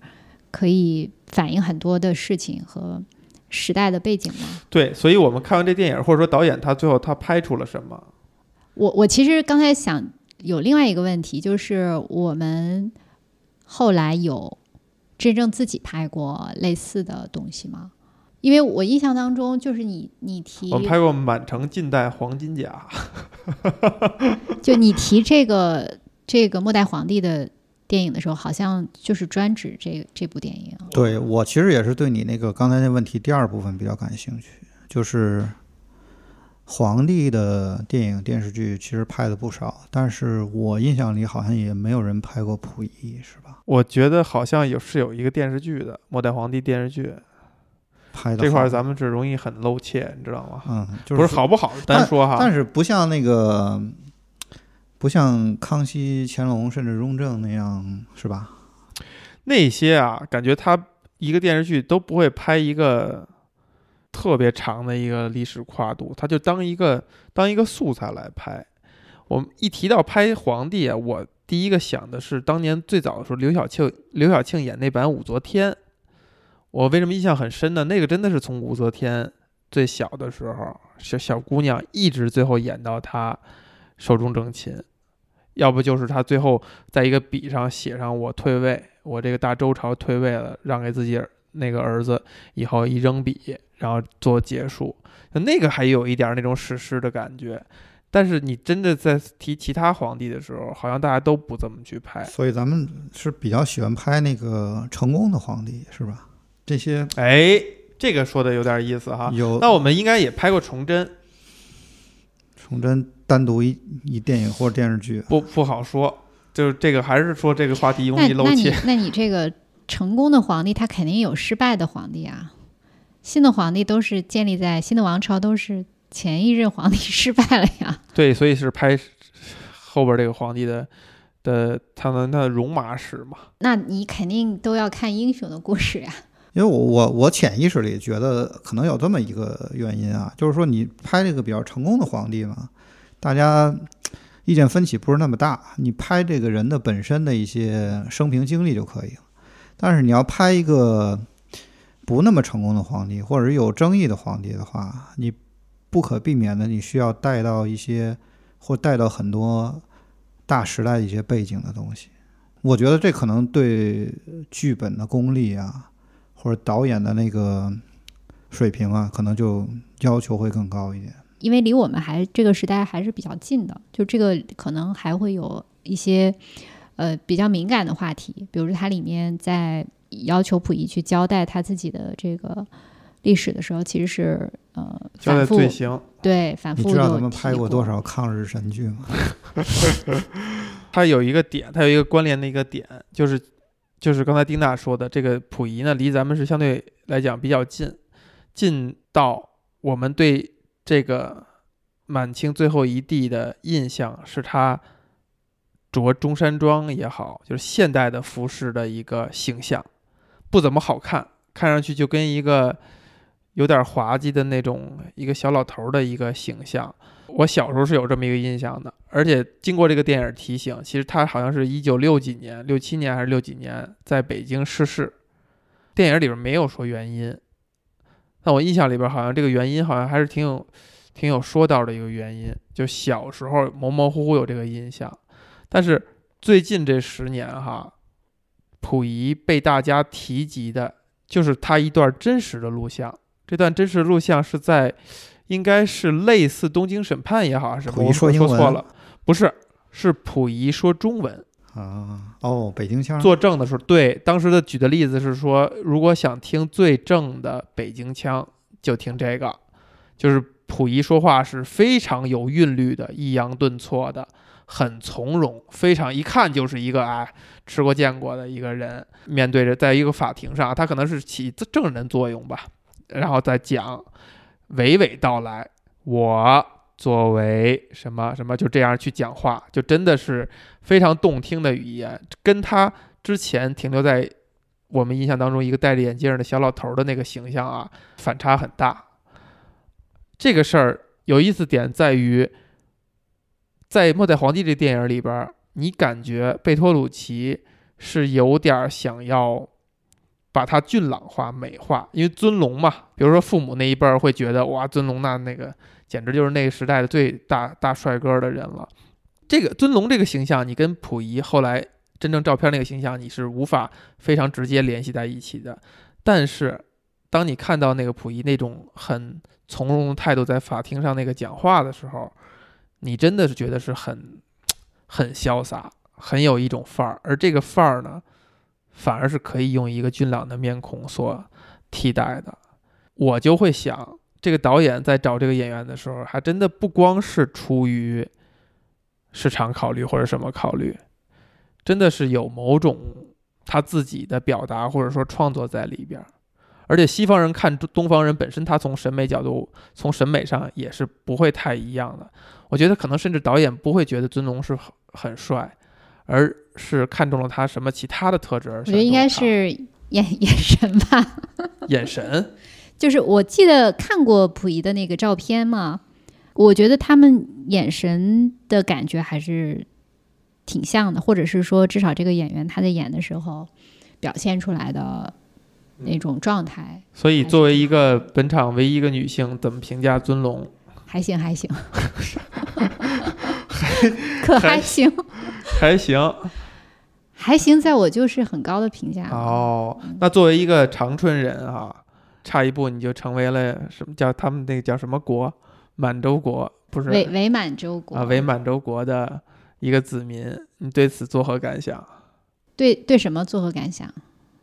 Speaker 3: 可以反映很多的事情和时代的背景嘛。
Speaker 1: 对，所以我们看完这电影，或者说导演他最后他拍出了什么？
Speaker 3: 我我其实刚才想有另外一个问题，就是我们后来有真正自己拍过类似的东西吗？因为我印象当中，就是你你提
Speaker 1: 我们拍过《满城尽带黄金甲》，
Speaker 3: 就你提这个这个末代皇帝的电影的时候，好像就是专指这这部电影。
Speaker 2: 对我其实也是对你那个刚才那问题第二部分比较感兴趣，就是皇帝的电影电视剧其实拍的不少，但是我印象里好像也没有人拍过溥仪，是吧？
Speaker 1: 我觉得好像有是有一个电视剧的《末代皇帝》电视剧，
Speaker 2: 拍的
Speaker 1: 这块儿咱们是容易很露怯，你知道吗？
Speaker 2: 嗯，就是
Speaker 1: 不是好不好单说哈，
Speaker 2: 但是不像那个，不像康熙、乾隆甚至雍正那样，是吧？
Speaker 1: 那些啊，感觉他一个电视剧都不会拍一个特别长的一个历史跨度，他就当一个当一个素材来拍。我们一提到拍皇帝啊，我第一个想的是当年最早的时候，刘晓庆刘晓庆演那版武则天。我为什么印象很深呢？那个真的是从武则天最小的时候，小小姑娘，一直最后演到她寿终正寝，要不就是他最后在一个笔上写上“我退位”，我这个大周朝退位了，让给自己儿那个儿子，以后一扔笔，然后做结束，那个还有一点那种史诗的感觉。但是你真的在提其他皇帝的时候，好像大家都不这么去拍。
Speaker 2: 所以咱们是比较喜欢拍那个成功的皇帝，是吧？这些
Speaker 1: 哎，这个说的有点意思哈。
Speaker 2: 有
Speaker 1: 那我们应该也拍过崇祯，
Speaker 2: 崇祯单独一一电影或者电视剧，
Speaker 1: 不不好说。就是这个，还是说这个话题容易漏
Speaker 3: 那那你。那你这个成功的皇帝，他肯定有失败的皇帝啊。新的皇帝都是建立在新的王朝都是前一任皇帝失败了呀。
Speaker 1: 对，所以是拍后边这个皇帝的的他的他的戎马史嘛。
Speaker 3: 那你肯定都要看英雄的故事呀。
Speaker 2: 因为我我我潜意识里觉得可能有这么一个原因啊，就是说你拍这个比较成功的皇帝嘛，大家意见分歧不是那么大，你拍这个人的本身的一些生平经历就可以了。但是你要拍一个不那么成功的皇帝，或者是有争议的皇帝的话，你不可避免的你需要带到一些或带到很多大时代的一些背景的东西。我觉得这可能对剧本的功力啊。或者导演的那个水平啊，可能就要求会更高一点。
Speaker 3: 因为离我们还这个时代还是比较近的，就这个可能还会有一些呃比较敏感的话题，比如说它里面在要求溥仪去交代他自己的这个历史的时候，其实是呃
Speaker 1: 交代
Speaker 3: 反复
Speaker 1: 罪行，
Speaker 3: 对反复
Speaker 2: 你知道咱们拍过多少抗日神剧吗？
Speaker 1: 它有一个点，它有一个关联的一个点，就是就是刚才丁娜说的，这个溥仪呢，离咱们是相对来讲比较近，近到我们对这个满清最后一帝的印象是他着中山装也好，就是现代的服饰的一个形象，不怎么好看，看上去就跟一个有点滑稽的那种一个小老头的一个形象。我小时候是有这么一个印象的，而且经过这个电影提醒，其实他好像是一九六几年、六七年还是六几年在北京逝世。电影里边没有说原因，但我印象里边好像这个原因好像还是挺有、挺有说道的一个原因，就小时候模模糊糊有这个印象，但是最近这十年哈，溥仪被大家提及的就是他一段真实的录像，这段真实录像是在。应该是类似东京审判也好，还是什么？
Speaker 2: 溥仪
Speaker 1: 我
Speaker 2: 说英文
Speaker 1: 说错了，不是，是溥仪说中文。
Speaker 2: 啊，哦，北京腔。
Speaker 1: 作证的时候，对当时的举的例子是说，如果想听最正的北京腔，就听这个，就是溥仪说话是非常有韵律的，抑扬顿挫的，很从容，非常一看就是一个哎吃过见过的一个人。面对着在一个法庭上，他可能是起证人作用吧，然后再讲。娓娓道来，我作为什么什么就这样去讲话，就真的是非常动听的语言，跟他之前停留在我们印象当中一个戴着眼镜的小老头的那个形象啊，反差很大。这个事儿有意思点在于，在《末代皇帝》这电影里边，你感觉贝托鲁奇是有点想要。把它俊朗化、美化，因为尊龙嘛，比如说父母那一辈儿会觉得哇，尊龙那那个简直就是那个时代的最大大帅哥的人了。这个尊龙这个形象，你跟溥仪后来真正照片那个形象，你是无法非常直接联系在一起的。但是，当你看到那个溥仪那种很从容的态度，在法庭上那个讲话的时候，你真的是觉得是很很潇洒，很有一种范儿。而这个范儿呢？反而是可以用一个俊朗的面孔所替代的，我就会想，这个导演在找这个演员的时候，还真的不光是出于市场考虑或者什么考虑，真的是有某种他自己的表达或者说创作在里边。而且西方人看东方人本身，他从审美角度、从审美上也是不会太一样的。我觉得可能甚至导演不会觉得尊龙是很很帅。而是看中了他什么其他的特质？我
Speaker 3: 觉得应该是眼眼神吧。
Speaker 1: 眼神，
Speaker 3: 就是我记得看过溥仪的那个照片嘛，我觉得他们眼神的感觉还是挺像的，或者是说至少这个演员他在演的时候表现出来的那种状态。
Speaker 1: 所以，作为一个本场唯一一个女性，怎么评价尊龙？
Speaker 3: 还行，还行，可还行。
Speaker 1: 还行，
Speaker 3: 还行，在我就是很高的评价。
Speaker 1: 哦，那作为一个长春人啊、差一步你就成为了什么叫他们那个叫什么国？满洲国不是
Speaker 3: 伪伪满洲国
Speaker 1: 啊，伪满洲国的一个子民，你对此作何感想？
Speaker 3: 对对什么作何感想？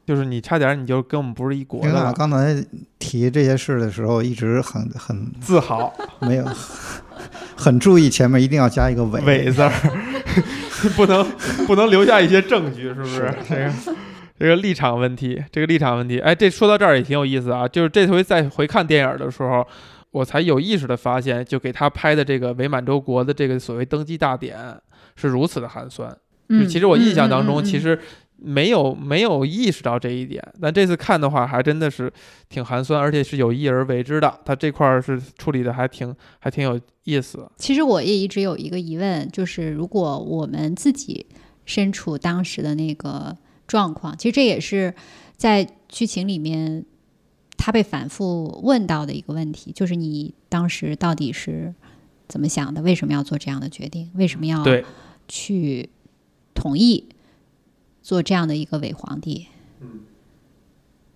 Speaker 1: 就是你差点你就跟我们不是一国的了，
Speaker 2: 刚才提这些事的时候，一直很很
Speaker 1: 自豪
Speaker 2: 没有很注意前面一定要加一个“伪”
Speaker 1: 伪字儿，不能不能留下一些证据，是不是？这个 这个立场问题，这个立场问题，哎，这说到这儿也挺有意思啊。就是这回再回看电影的时候，我才有意识的发现，就给他拍的这个伪满洲国的这个所谓登基大典是如此的寒酸。就
Speaker 3: 嗯，
Speaker 1: 其实我印象当中，其实没有没有意识到这一点，但这次看的话，还真的是挺寒酸，而且是有意而为之的。他这块儿是处理的还挺还挺有意思。
Speaker 3: 其实我也一直有一个疑问，就是如果我们自己身处当时的那个状况，其实这也是在剧情里面他被反复问到的一个问题，就是你当时到底是怎么想的？为什么要做这样的决定？为什么要，去同意做这样的一个伪皇帝？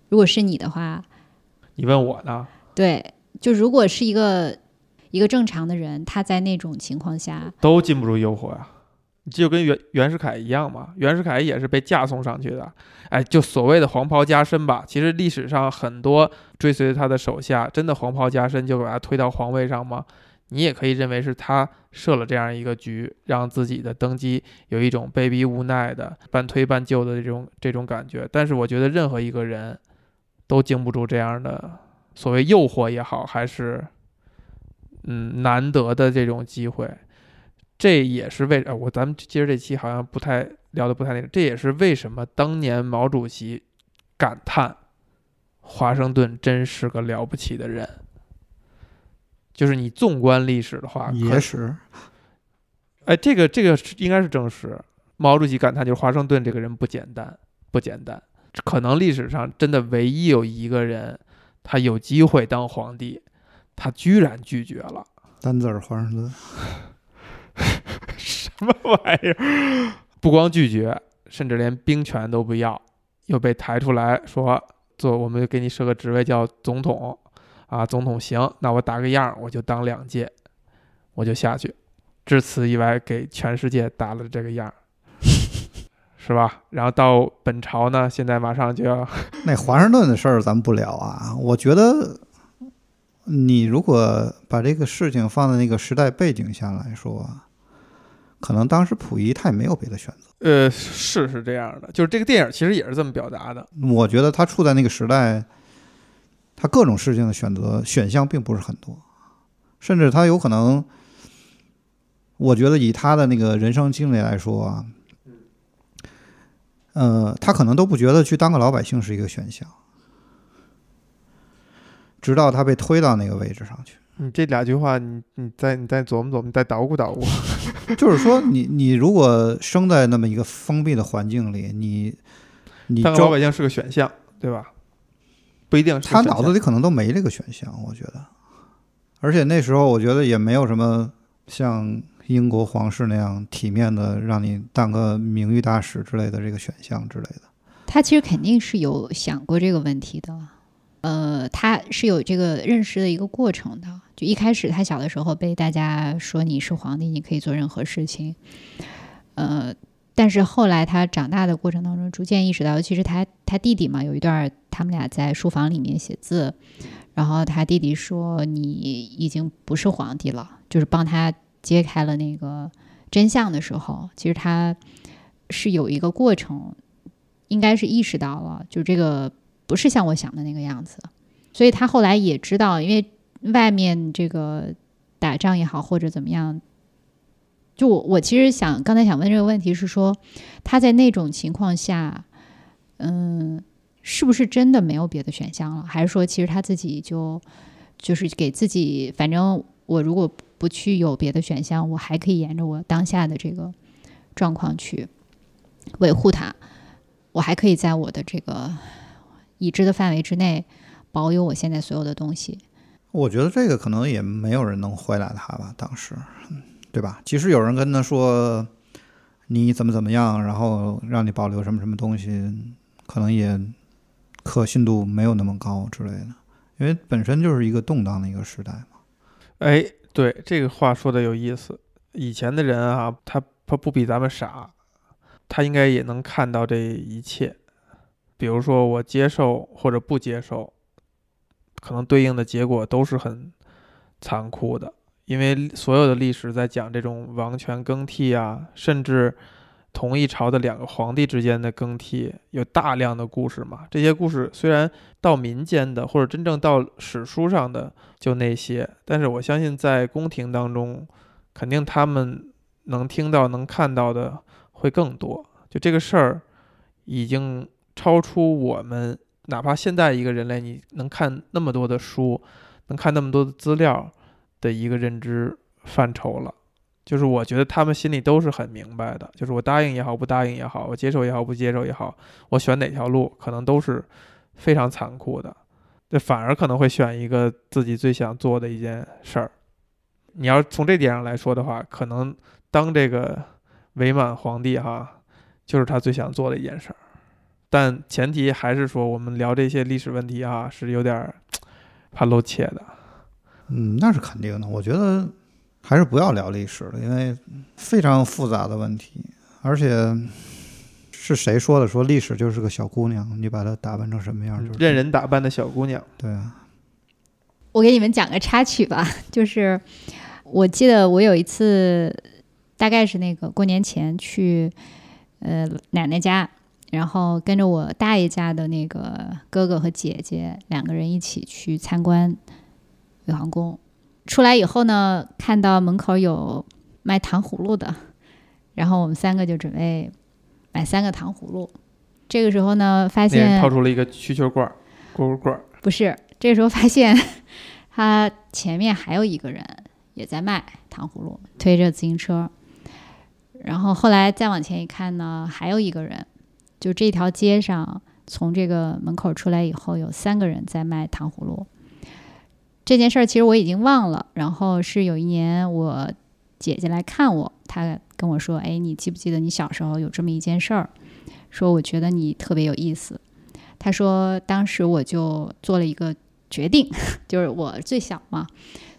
Speaker 3: 如果是你的话，
Speaker 1: 你问我呢？
Speaker 3: 对，就如果是一个一个正常的人，他在那种情况下，
Speaker 1: 都禁不住诱惑呀、就跟袁袁世凯一样嘛，袁世凯也是被架送上去的。哎，就所谓的黄袍加身吧，其实历史上很多追随他的手下，真的黄袍加身就把他推到皇位上吗？你也可以认为是他设了这样一个局，让自己的登基有一种被逼无奈的半推半就的这种这种感觉。但是我觉得任何一个人都经不住这样的所谓诱惑也好，还是嗯难得的这种机会。这也是为呃，我咱们接着这期好像不太聊的不太那个，这也是为什么当年毛主席感叹华盛顿真是个了不起的人。就是你纵观历史的话，可
Speaker 2: 野史
Speaker 1: 哎，这个这个是应该是正史。毛主席感叹就是华盛顿这个人不简单，不简单。可能历史上真的唯一有一个人，他有机会当皇帝，他居然拒绝了。
Speaker 2: 单字儿华盛顿，
Speaker 1: 什么玩意儿？不光拒绝，甚至连兵权都不要，又被抬出来说做，我们给你设个职位叫总统啊，总统行，那我打个样儿，我就当两届，我就下去，至此以外给全世界打了这个样儿，是吧？然后到本朝呢，现在马上就要
Speaker 2: 那华盛顿的事儿咱们不聊啊。我觉得你如果把这个事情放在那个时代背景下来说，可能当时溥仪他也没有别的选择。
Speaker 1: 呃，是是这样的，就是这个电影其实也是这么表达的，
Speaker 2: 我觉得他处在那个时代，他各种事情的选择选项并不是很多，甚至他有可能，我觉得以他的那个人生经历来说啊，呃，他可能都不觉得去当个老百姓是一个选项，直到他被推到那个位置上去。
Speaker 1: 你这两句话，你你再你再琢磨琢磨，你再捣鼓捣鼓。
Speaker 2: 就是说你，你如果生在那么一个封闭的环境里，你你
Speaker 1: 当个老百姓是个选项，对吧？不一定是
Speaker 2: 他脑子里可能都没这个选项，我觉得。而且那时候我觉得也没有什么像英国皇室那样体面的让你当个名誉大使之类的这个选项之类的。
Speaker 3: 他其实肯定是有想过这个问题的，呃，他是有这个认识的一个过程的。就一开始他小的时候被大家说你是皇帝，你可以做任何事情，呃，但是后来他长大的过程当中，逐渐意识到，尤其是他他弟弟嘛，有一段他们俩在书房里面写字，然后他弟弟说你已经不是皇帝了，就是帮他揭开了那个真相的时候，其实他是有一个过程。应该是意识到了，就这个不是像我想的那个样子，所以他后来也知道，因为外面这个打仗也好或者怎么样，就我我其实想刚才想问这个问题是说，他在那种情况下，嗯，是不是真的没有别的选项了，还是说其实他自己就就是给自己，反正我如果不去有别的选项，我还可以沿着我当下的这个状况去维护它。我还可以在我的这个已知的范围之内保有我现在所有的东西。
Speaker 2: 我觉得这个可能也没有人能回答他吧，当时，对吧？即使有人跟他说，你怎么怎么样，然后让你保留什么什么东西，可能也可信度没有那么高之类的，因为本身就是一个动荡的一个时代嘛。
Speaker 1: 哎，对这个话说的有意思。以前的人啊，他他不比咱们傻，他应该也能看到这一切。比如说我接受或者不接受，可能对应的结果都是很残酷的。因为所有的历史在讲这种王权更替啊，甚至同一朝的两个皇帝之间的更替，有大量的故事嘛。这些故事虽然到民间的或者真正到史书上的就那些，但是我相信在宫廷当中，肯定他们能听到、能看到的会更多。就这个事儿，已经超出我们哪怕现在一个人类，你能看那么多的书，能看那么多的资料。的一个认知范畴了，就是我觉得他们心里都是很明白的，就是我答应也好，不答应也好，我接受也好，不接受也好，我选哪条路可能都是非常残酷的，这反而可能会选一个自己最想做的一件事儿。你要从这点上来说的话，可能当这个伪满皇帝哈，就是他最想做的一件事儿。但前提还是说，我们聊这些历史问题哈，是有点 怕露怯的。
Speaker 2: 嗯，那是肯定的。我觉得还是不要聊历史了，因为非常复杂的问题，而且是谁说的？说历史就是个小姑娘，你把她打扮成什么样，就是
Speaker 1: 任人打扮的小姑娘。
Speaker 2: 对啊。
Speaker 3: 我给你们讲个插曲吧，就是我记得我有一次，大概是那个过年前去呃奶奶家，然后跟着我大爷家的那个哥哥和姐姐两个人一起去参观。北航宫出来以后呢，看到门口有卖糖葫芦的，然后我们三个就准备买三个糖葫芦。这个时候呢，发现
Speaker 1: 掏出了一个蛐蛐罐儿，蝈蝈罐儿。
Speaker 3: 不是，这个时候发现 他前面还有一个人也在卖糖葫芦，推着自行车。然后后来再往前一看呢，还有一个人，就这条街上从这个门口出来以后，有三个人在卖糖葫芦。这件事儿其实我已经忘了，然后是有一年我姐姐来看我，她跟我说：“哎，你记不记得你小时候有这么一件事儿？说我觉得你特别有意思。”她说当时我就做了一个决定，就是我最小嘛，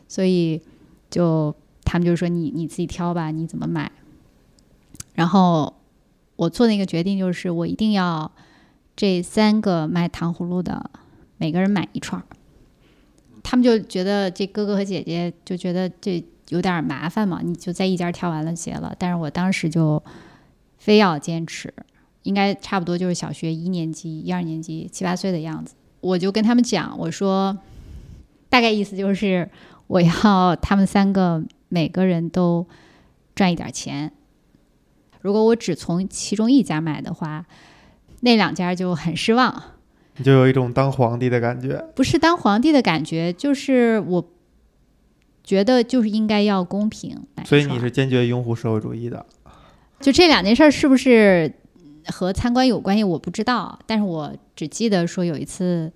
Speaker 3: 所以就他们就说你你自己挑吧，你怎么买？然后我做那个决定就是我一定要这三个卖糖葫芦的每个人买一串儿。他们就觉得这哥哥和姐姐就觉得这有点麻烦嘛，你就在一家挑完了结了。但是我当时就非要坚持，应该差不多就是小学一年级、一二年级七八岁的样子。我就跟他们讲，我说大概意思就是我要他们三个每个人都赚一点钱。如果我只从其中一家买的话，那两家就很失望。
Speaker 1: 你就有一种当皇帝的感觉，
Speaker 3: 不是当皇帝的感觉，就是我觉得就是应该要公平。
Speaker 1: 所以你是坚决拥护社会主义的。
Speaker 3: 就这两件事儿是不是和参观有关系？我不知道，但是我只记得说有一次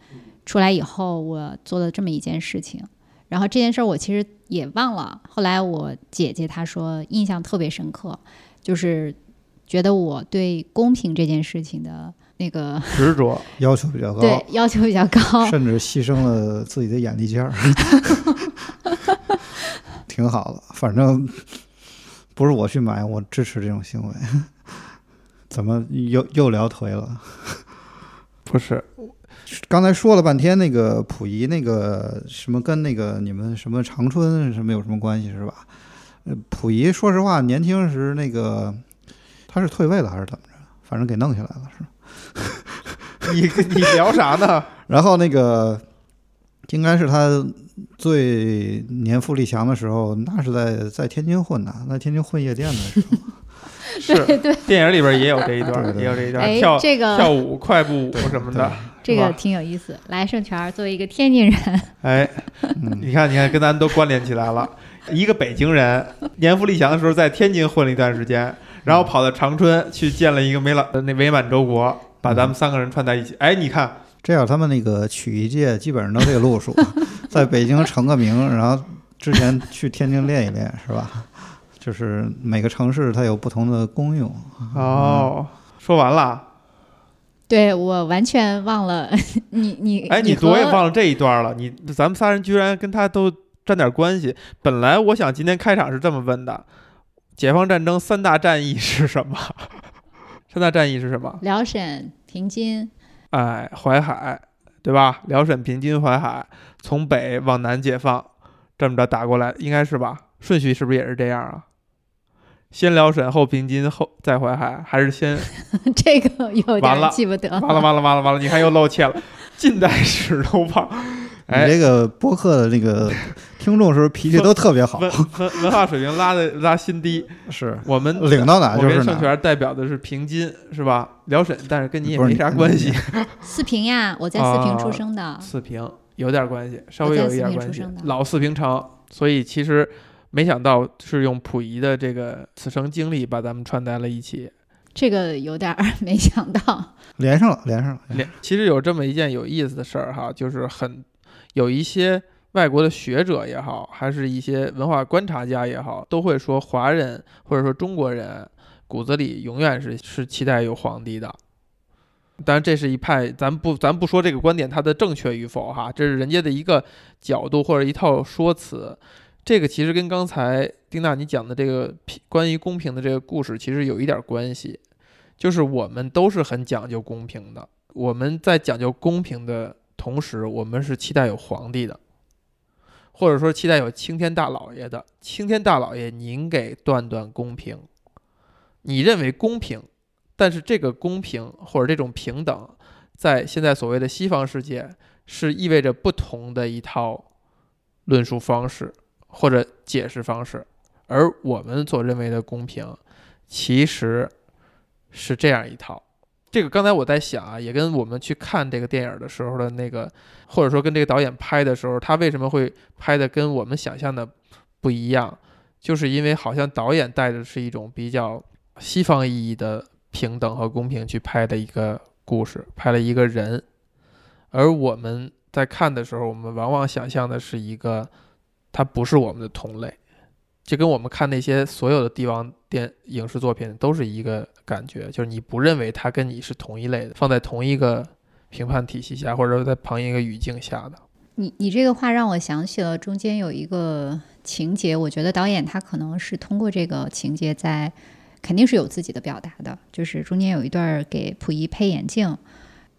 Speaker 3: 出来以后，我做了这么一件事情，然后这件事儿我其实也忘了。后来我姐姐她说印象特别深刻，就是觉得我对公平这件事情的。那个
Speaker 1: 执着
Speaker 2: 要求比较高，
Speaker 3: 对要求比较高，
Speaker 2: 甚至牺牲了自己的眼力劲儿，挺好的。反正不是我去买，我支持这种行为。怎么又又聊颓了？
Speaker 1: 不是，
Speaker 2: 刚才说了半天那个溥仪那个什么跟那个你们什么长春什么有什么关系是吧？溥仪说实话，年轻时那个他是退位了还是怎么着？反正给弄下来了是。
Speaker 1: 你你聊啥呢？
Speaker 2: 然后那个应该是他最年富力强的时候，那是在在天津混的，在天津混夜店的时候。
Speaker 1: 是，
Speaker 3: 对，
Speaker 1: 电影里边也有这一段，也有这一段跳
Speaker 3: 这个
Speaker 1: 跳舞、快步舞什么的，
Speaker 3: 这个挺有意思。来，盛泉作为一个天津人，
Speaker 1: 哎，你看，你看，跟咱都关联起来了。一个北京人年富力强的时候，在天津混了一段时间。然后跑到长春去见了一个美老那伪满洲国，把咱们三个人串在一起。哎，你看，
Speaker 2: 这样他们那个曲艺界基本上都这个路数，在北京成个名，然后之前去天津练一练，是吧？就是每个城市它有不同的功用。
Speaker 1: 哦，说完了。
Speaker 3: 对我完全忘了你你
Speaker 1: 哎，你
Speaker 3: 和
Speaker 1: 我也忘了这一段了。你咱们仨人居然跟他都沾点关系。本来我想今天开场是这么问的：解放战争三大战役是什么？三大战役是什么？
Speaker 3: 辽沈、平津，
Speaker 1: 哎，淮海，对吧？辽沈、平津、淮海，从北往南解放，这么着打过来，应该是吧？顺序是不是也是这样啊？先辽沈，后平津，后再淮海，还是先？
Speaker 3: 这个有点记不得。
Speaker 1: 完了完了完了完了！你看又露怯了，近代史都忘。哎
Speaker 2: 你这个播客的那个 听众是不是脾气都特别好？
Speaker 1: 文文文化水平拉的拉新低。
Speaker 2: 是
Speaker 1: 我们
Speaker 2: 领到哪就是哪。
Speaker 1: 跟盛权代表的是平津，是吧？辽沈，但是跟你也没啥关系。
Speaker 3: 四平呀，我在四平出生的。
Speaker 1: 四平有点关系，稍微有一点关系。老四平城，所以其实没想到是用溥仪的这个此生经历把咱们串在了一起。
Speaker 3: 这个有点儿没想到。
Speaker 2: 连上了，连上了。
Speaker 1: 连其实有这么一件有意思的事儿哈，就是很有一些外国的学者也好，还是一些文化观察家也好，都会说华人或者说中国人骨子里永远是是期待有皇帝的。当然，这是一派，咱不咱不说这个观点它的正确与否哈，这是人家的一个角度或者一套说辞。这个其实跟刚才丁娜你讲的这个关于公平的这个故事其实有一点关系，就是我们都是很讲究公平的，我们在讲究公平的同时，我们是期待有皇帝的，或者说期待有青天大老爷的。青天大老爷，您给段段公平，你认为公平，但是这个公平或者这种平等，在现在所谓的西方世界，是意味着不同的一套论述方式或者解释方式，而我们所认为的公平，其实是这样一套。这个刚才我在想啊，也跟我们去看这个电影的时候的那个，或者说跟这个导演拍的时候，他为什么会拍的跟我们想象的不一样，就是因为好像导演带的是一种比较西方意义的平等和公平去拍的一个故事，拍了一个人，而我们在看的时候，我们往往想象的是一个他不是我们的同类，这跟我们看那些所有的帝王电影视作品都是一个感觉，就是你不认为他跟你是同一类的，放在同一个评判体系下，或者说在同一个语境下的。
Speaker 3: 你你这个话让我想起了中间有一个情节，我觉得导演他可能是通过这个情节在，肯定是有自己的表达的，就是中间有一段儿给溥仪配眼镜，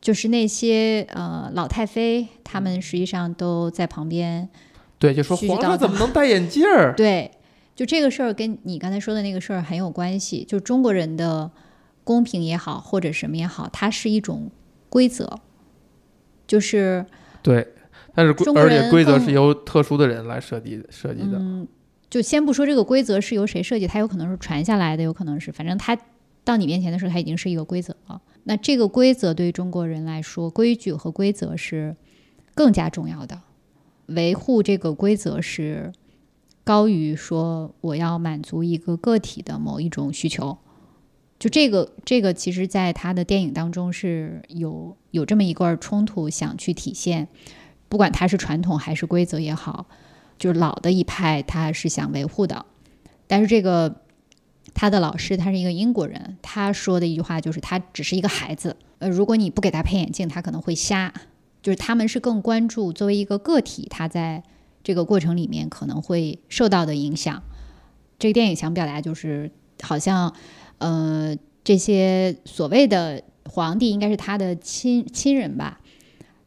Speaker 3: 就是那些呃老太妃，他们实际上都在旁边，
Speaker 1: 对，就说皇上怎么能戴眼镜儿？
Speaker 3: 对，就这个事儿跟你刚才说的那个事儿很有关系，就中国人的公平也好，或者什么也好，它是一种规则，就是
Speaker 1: 对，但是而且
Speaker 3: 人
Speaker 1: 规则是由特殊的人来设计设计的。
Speaker 3: 嗯，就先不说这个规则是由谁设计，它有可能是传下来的，有可能是，反正它到你面前的时候，它已经是一个规则了。那这个规则对于中国人来说，规矩和规则是更加重要的，维护这个规则是高于说我要满足一个个体的某一种需求。就这个，这个其实在他的电影当中是有有这么一段冲突，想去体现，不管它是传统还是规则也好，就是老的一派他是想维护的，但是这个他的老师他是一个英国人，他说的一句话就是他只是一个孩子，呃，如果你不给他配眼镜，他可能会瞎。就是他们是更关注作为一个个体，他在这个过程里面可能会受到的影响。这个电影想表达就是，好像呃这些所谓的皇帝应该是他的亲亲人吧，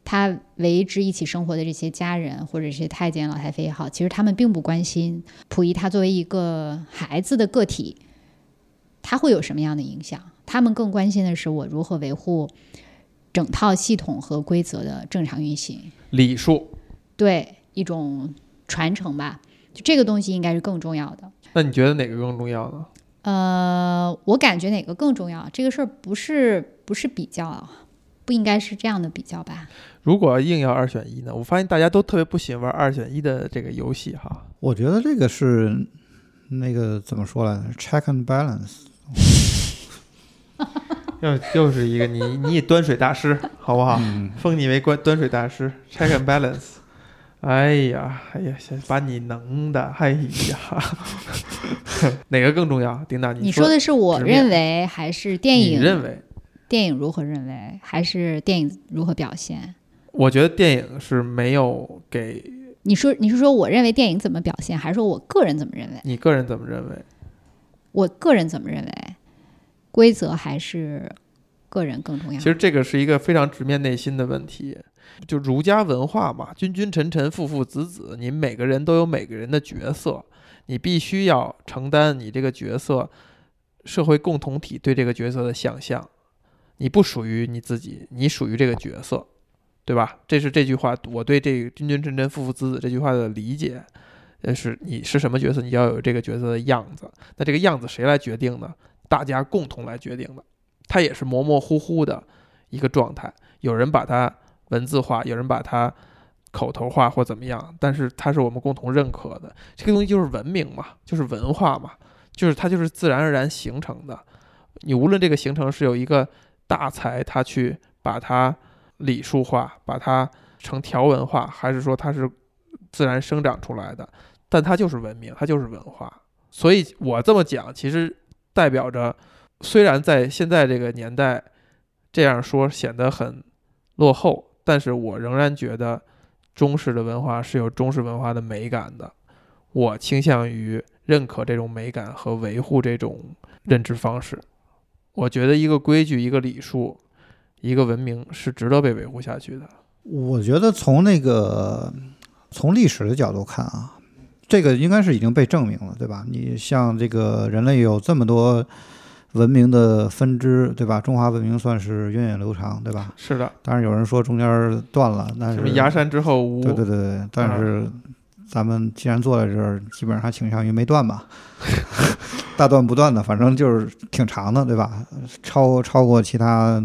Speaker 3: 他为之一起生活的这些家人或者是太监、老太妃也好，其实他们并不关心溥仪他作为一个孩子的个体，他会有什么样的影响？他们更关心的是我如何维护整套系统和规则的正常运行，
Speaker 1: 礼数，
Speaker 3: 对一种传承吧。就这个东西应该是更重要的。
Speaker 1: 那你觉得哪个更重要呢？
Speaker 3: 呃，我感觉哪个更重要？这个事儿不是不是比较，不应该是这样的比较吧？
Speaker 1: 如果硬要二选一呢？我发现大家都特别不喜欢玩二选一的这个游戏哈。
Speaker 2: 我觉得这个是那个怎么说来着？check and balance。
Speaker 1: 又又是一个你你以端水大师好不好？
Speaker 2: 嗯，
Speaker 1: 封你为端端水大师，check and balance。哎呀，哎呀，先把你能的，哎呀，哪个更重要？丁娜，说
Speaker 3: 你说的是我认为还是电
Speaker 1: 你
Speaker 3: 影？
Speaker 1: 认为？
Speaker 3: 电影如何认为，还是电影如何表现？
Speaker 1: 我觉得电影是没有给
Speaker 3: 你说你是说我认为电影怎么表现，还是说我个人怎么认为？
Speaker 1: 你个人怎么认为？
Speaker 3: 我个人怎么认为？规则还是个人更重要？
Speaker 1: 其实这个是一个非常直面内心的问题。就儒家文化嘛，君君臣臣，父父子子，你每个人都有每个人的角色，你必须要承担你这个角色社会共同体对这个角色的想象。你不属于你自己，你属于这个角色，对吧？这是这句话，我对这个“君君臣臣，父父子子”这句话的理解。呃，是你是什么角色，你要有这个角色的样子。那这个样子谁来决定呢？大家共同来决定的。它也是模模糊糊的一个状态，有人把它文字化，有人把它口头化或怎么样，但是它是我们共同认可的。这个东西就是文明嘛，就是文化嘛，就是它就是自然而然形成的。你无论这个形成是有一个大才他去把它礼数化，把它成条文化，还是说它是自然生长出来的，但它就是文明，它就是文化。所以我这么讲，其实代表着，虽然在现在这个年代这样说显得很落后，但是我仍然觉得中式的文化是有中式文化的美感的。我倾向于认可这种美感和维护这种认知方式。我觉得一个规矩、一个礼数、一个文明是值得被维护下去的。
Speaker 2: 我觉得从那个从历史的角度看啊，这个应该是已经被证明了，对吧？你像这个人类有这么多文明的分支，对吧？中华文明算是源远流长，对吧？
Speaker 1: 是的，
Speaker 2: 当然有人说中间断了，但是
Speaker 1: 什么崖山之后无
Speaker 2: 对对对对，但是咱们既然坐在这儿，基本上还倾向于没断吧，大断不断的，反正就是挺长的，对吧？超超过其他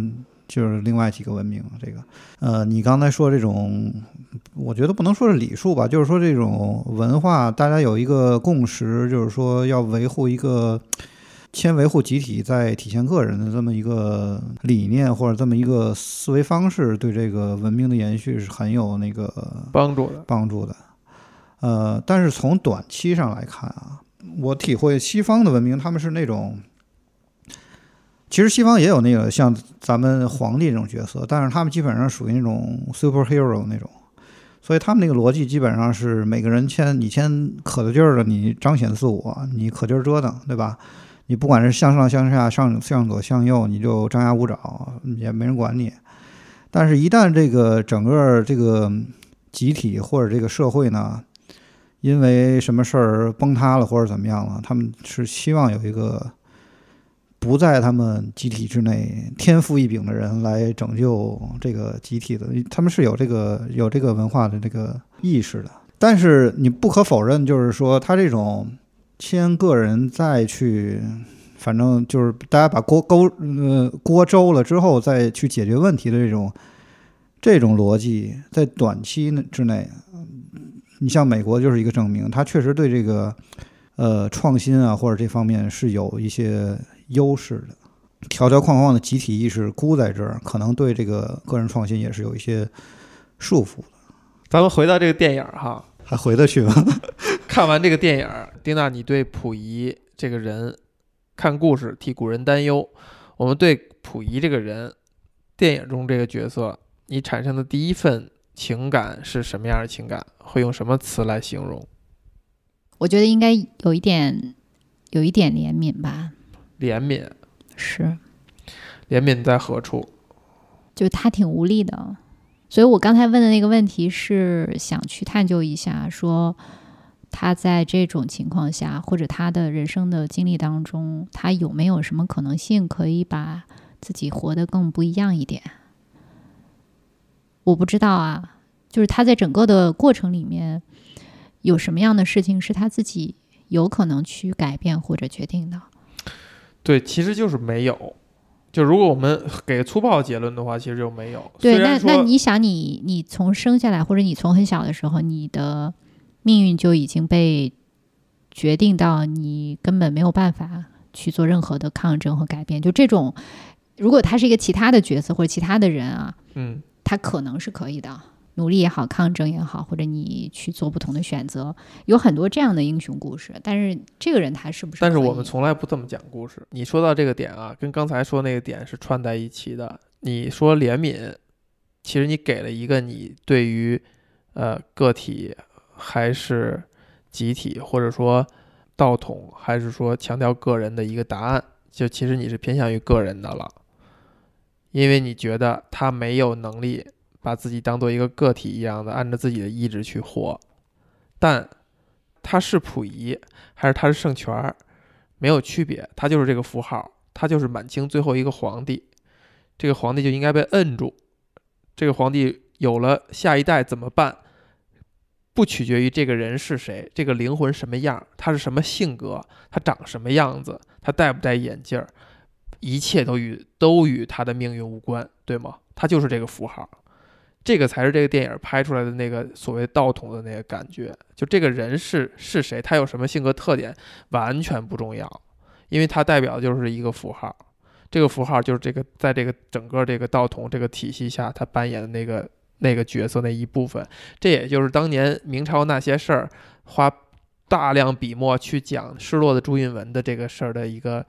Speaker 2: 就是另外几个文明，这个呃，你刚才说这种，我觉得不能说是礼数吧，就是说这种文化，大家有一个共识，就是说要维护一个。先维护集体，再体现个人的这么一个理念或者这么一个思维方式，对这个文明的延续是很有那个
Speaker 1: 帮助的。
Speaker 2: 帮助的。呃，但是从短期上来看啊，我体会西方的文明，他们是那种，其实西方也有那个像咱们皇帝这种角色，但是他们基本上属于那种 superhero 那种，所以他们那个逻辑基本上是每个人先你先可着劲儿的，你彰显自我，你可劲儿折腾，对吧？你不管是向上向下、上向左向右，你就张牙舞爪，也没人管你。但是，一旦这个整个这个集体或者这个社会呢，因为什么事儿崩塌了或者怎么样了，他们是希望有一个不在他们集体之内天赋异禀的人来拯救这个集体的，他们是有这个有这个文化的这个意识的。但是你不可否认，就是说他这种。先个人再去，反正就是大家把锅勾呃锅周了之后，再去解决问题的这种这种逻辑，在短期之内，你像美国就是一个证明，它确实对这个呃创新啊或者这方面是有一些优势的。条条框框的集体意识箍在这儿，可能对这个个人创新也是有一些束缚的。
Speaker 1: 咱们回到这个电影哈。
Speaker 2: 还回得去吗？
Speaker 1: 看完这个电影，丁娜，你对溥仪这个人，看故事替古人担忧。我们对溥仪这个人，电影中这个角色，你产生的第一份情感是什么样的情感？会用什么词来形容？
Speaker 3: 我觉得应该有一点，有一点怜悯吧。
Speaker 1: 怜悯
Speaker 3: 是，
Speaker 1: 怜悯在何处？
Speaker 3: 就他挺无力的。所以我刚才问的那个问题是想去探究一下，说他在这种情况下，或者他的人生的经历当中，他有没有什么可能性可以把自己活得更不一样一点？我不知道啊，就是他在整个的过程里面有什么样的事情是他自己有可能去改变或者决定的？
Speaker 1: 对，其实就是没有。就如果我们给粗暴结论的话，其实就没有。
Speaker 3: 对，那那你想，你你从生下来，或者你从很小的时候，你的命运就已经被决定到，你根本没有办法去做任何的抗争和改变。就这种，如果他是一个其他的角色或者其他的人啊，
Speaker 1: 嗯，
Speaker 3: 他可能是可以的。努力也好，抗争也好，或者你去做不同的选择，有很多这样的英雄故事。但是这个人他是不是？
Speaker 1: 但是我们从来不这么讲故事。你说到这个点啊，跟刚才说那个点是串在一起的。你说怜悯，其实你给了一个你对于呃个体还是集体，或者说道统，还是说强调个人的一个答案，就其实你是偏向于个人的了，因为你觉得他没有能力。把自己当做一个个体一样的，按照自己的意志去活，但他是溥仪还是他是圣权儿，没有区别，他就是这个符号，他就是满清最后一个皇帝，这个皇帝就应该被摁住，这个皇帝有了下一代怎么办？不取决于这个人是谁，这个灵魂什么样，他是什么性格，他长什么样子，他戴不戴眼镜儿，一切都与都与他的命运无关，对吗？他就是这个符号。这个才是这个电影拍出来的那个所谓道统的那个感觉，就这个人是是谁，他有什么性格特点，完全不重要，因为他代表的就是一个符号，这个符号就是这个在这个整个这个道统这个体系下，他扮演的那个那个角色那一部分，这也就是当年明朝那些事儿，花大量笔墨去讲失落的朱允文的这个事儿的一个，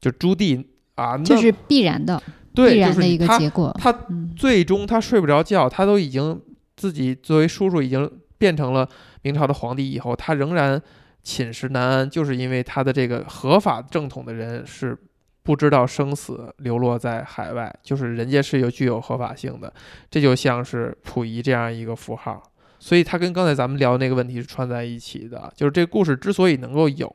Speaker 1: 就朱棣啊，
Speaker 3: 这是必然的。
Speaker 1: 对，
Speaker 3: 就是一个结果。
Speaker 1: 他最终他睡不着觉，他都已经自己作为叔叔已经变成了明朝的皇帝以后，他仍然寝食难安，就是因为他的这个合法正统的人是不知道生死，流落在海外，就是人家是有具有合法性的。这就像是溥仪这样一个符号，所以他跟刚才咱们聊的那个问题是串在一起的。就是这故事之所以能够有，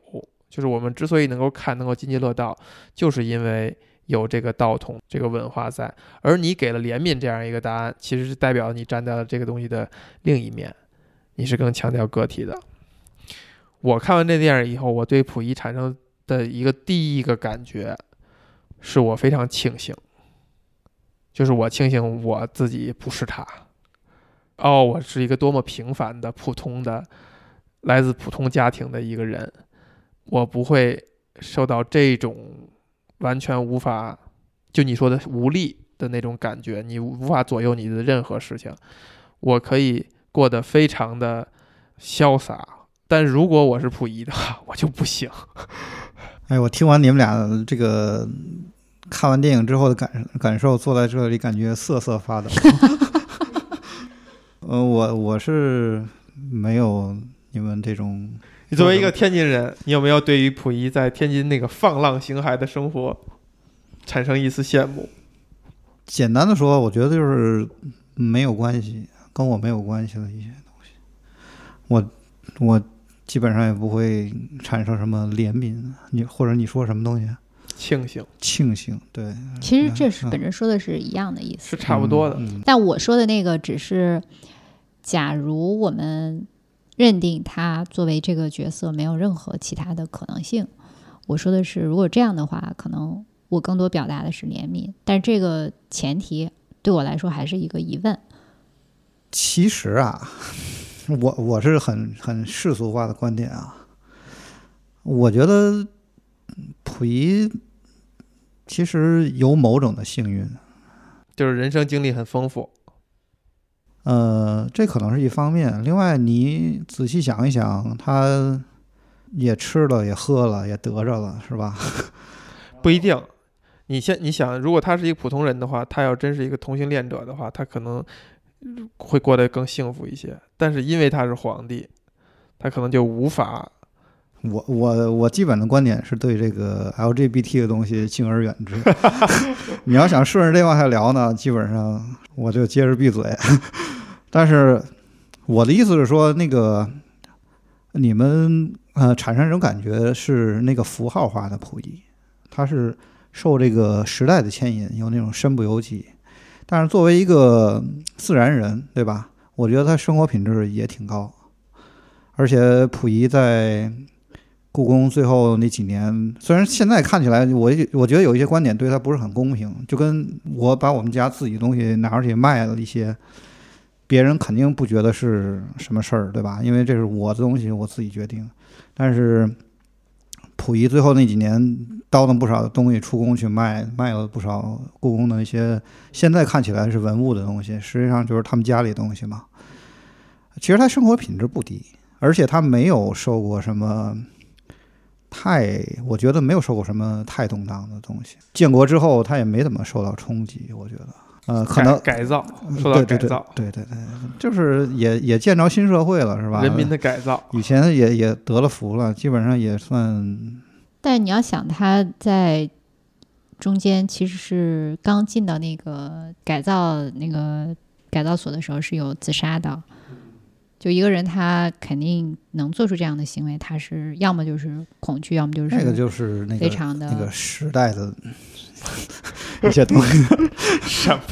Speaker 1: 就是我们之所以能够看，能够津津乐道，就是因为。有这个道统这个文化在，而你给了怜悯这样一个答案，其实是代表你站在了这个东西的另一面，你是更强调个体的。我看完这电影以后，我对溥仪产生的一个第一个感觉，是我非常庆幸，就是我庆幸我自己不是他，哦，我是一个多么平凡的、普通的、来自普通家庭的一个人，我不会受到这种。完全无法，就你说的无力的那种感觉，你无法左右你的任何事情。我可以过得非常的潇洒，但如果我是溥仪的话，我就不行。
Speaker 2: 哎，我听完你们俩这个看完电影之后的感感受，坐在这里感觉瑟瑟发抖。嗯，我我是没有你们这种。
Speaker 1: 你作为一个天津人，你有没有对于溥仪在天津那个放浪形骸的生活产生一丝羡慕？
Speaker 2: 简单的说，我觉得就是没有关系，跟我没有关系的一些东西。我我基本上也不会产生什么怜悯，你或者你说什么东西？
Speaker 1: 庆幸，
Speaker 2: 庆幸，对。
Speaker 3: 其实这是本身说的是一样的意思，
Speaker 1: 是差不多的。
Speaker 3: 但我说的那个只是，假如我们。认定他作为这个角色没有任何其他的可能性。我说的是，如果这样的话，可能我更多表达的是怜悯，但这个前提对我来说还是一个疑问。
Speaker 2: 其实啊，我我是很很世俗化的观点啊，我觉得溥仪其实有某种的幸运，
Speaker 1: 就是人生经历很丰富。
Speaker 2: 呃，这可能是一方面。另外，你仔细想一想，他也吃了，也喝了，也得着了，是吧？
Speaker 1: 不一定。你先，你想，如果他是一个普通人的话，他要真是一个同性恋者的话，他可能会过得更幸福一些。但是因为他是皇帝，他可能就无法。
Speaker 2: 我我我基本的观点是对这个 LGBT 的东西敬而远之。你要想顺着这往下聊呢，基本上我就接着闭嘴。但是我的意思是说，那个你们呃产生这种感觉是那个符号化的溥仪，他是受这个时代的牵引，有那种身不由己。但是作为一个自然人，对吧？我觉得他生活品质也挺高，而且溥仪在故宫最后那几年，虽然现在看起来，我我觉得有一些观点对他不是很公平，就跟我把我们家自己东西拿出去卖了一些。别人肯定不觉得是什么事儿，对吧？因为这是我的东西，我自己决定。但是溥仪最后那几年倒腾不少东西出宫去卖，卖了不少故宫的一些现在看起来是文物的东西，实际上就是他们家里的东西嘛。其实他生活品质不低，而且他没有受过什么太，我觉得没有受过什么太动荡的东西。建国之后，他也没怎么受到冲击，我觉得。呃，可能
Speaker 1: 改改造，受到
Speaker 2: 对对对
Speaker 1: 改造，
Speaker 2: 对对对，就是也也见着新社会了，是吧？
Speaker 1: 人民的改造。
Speaker 2: 以前也也得了福了，基本上也算
Speaker 3: 但是你要想，他在中间其实是刚进到那个改造那个改造所的时候是有自杀的。就一个人，他肯定能做出这样的行为，他是要么就是恐惧，要么就是
Speaker 2: 那个就是那个
Speaker 3: 非常的
Speaker 2: 那个时代的 一些东西。
Speaker 1: 什么？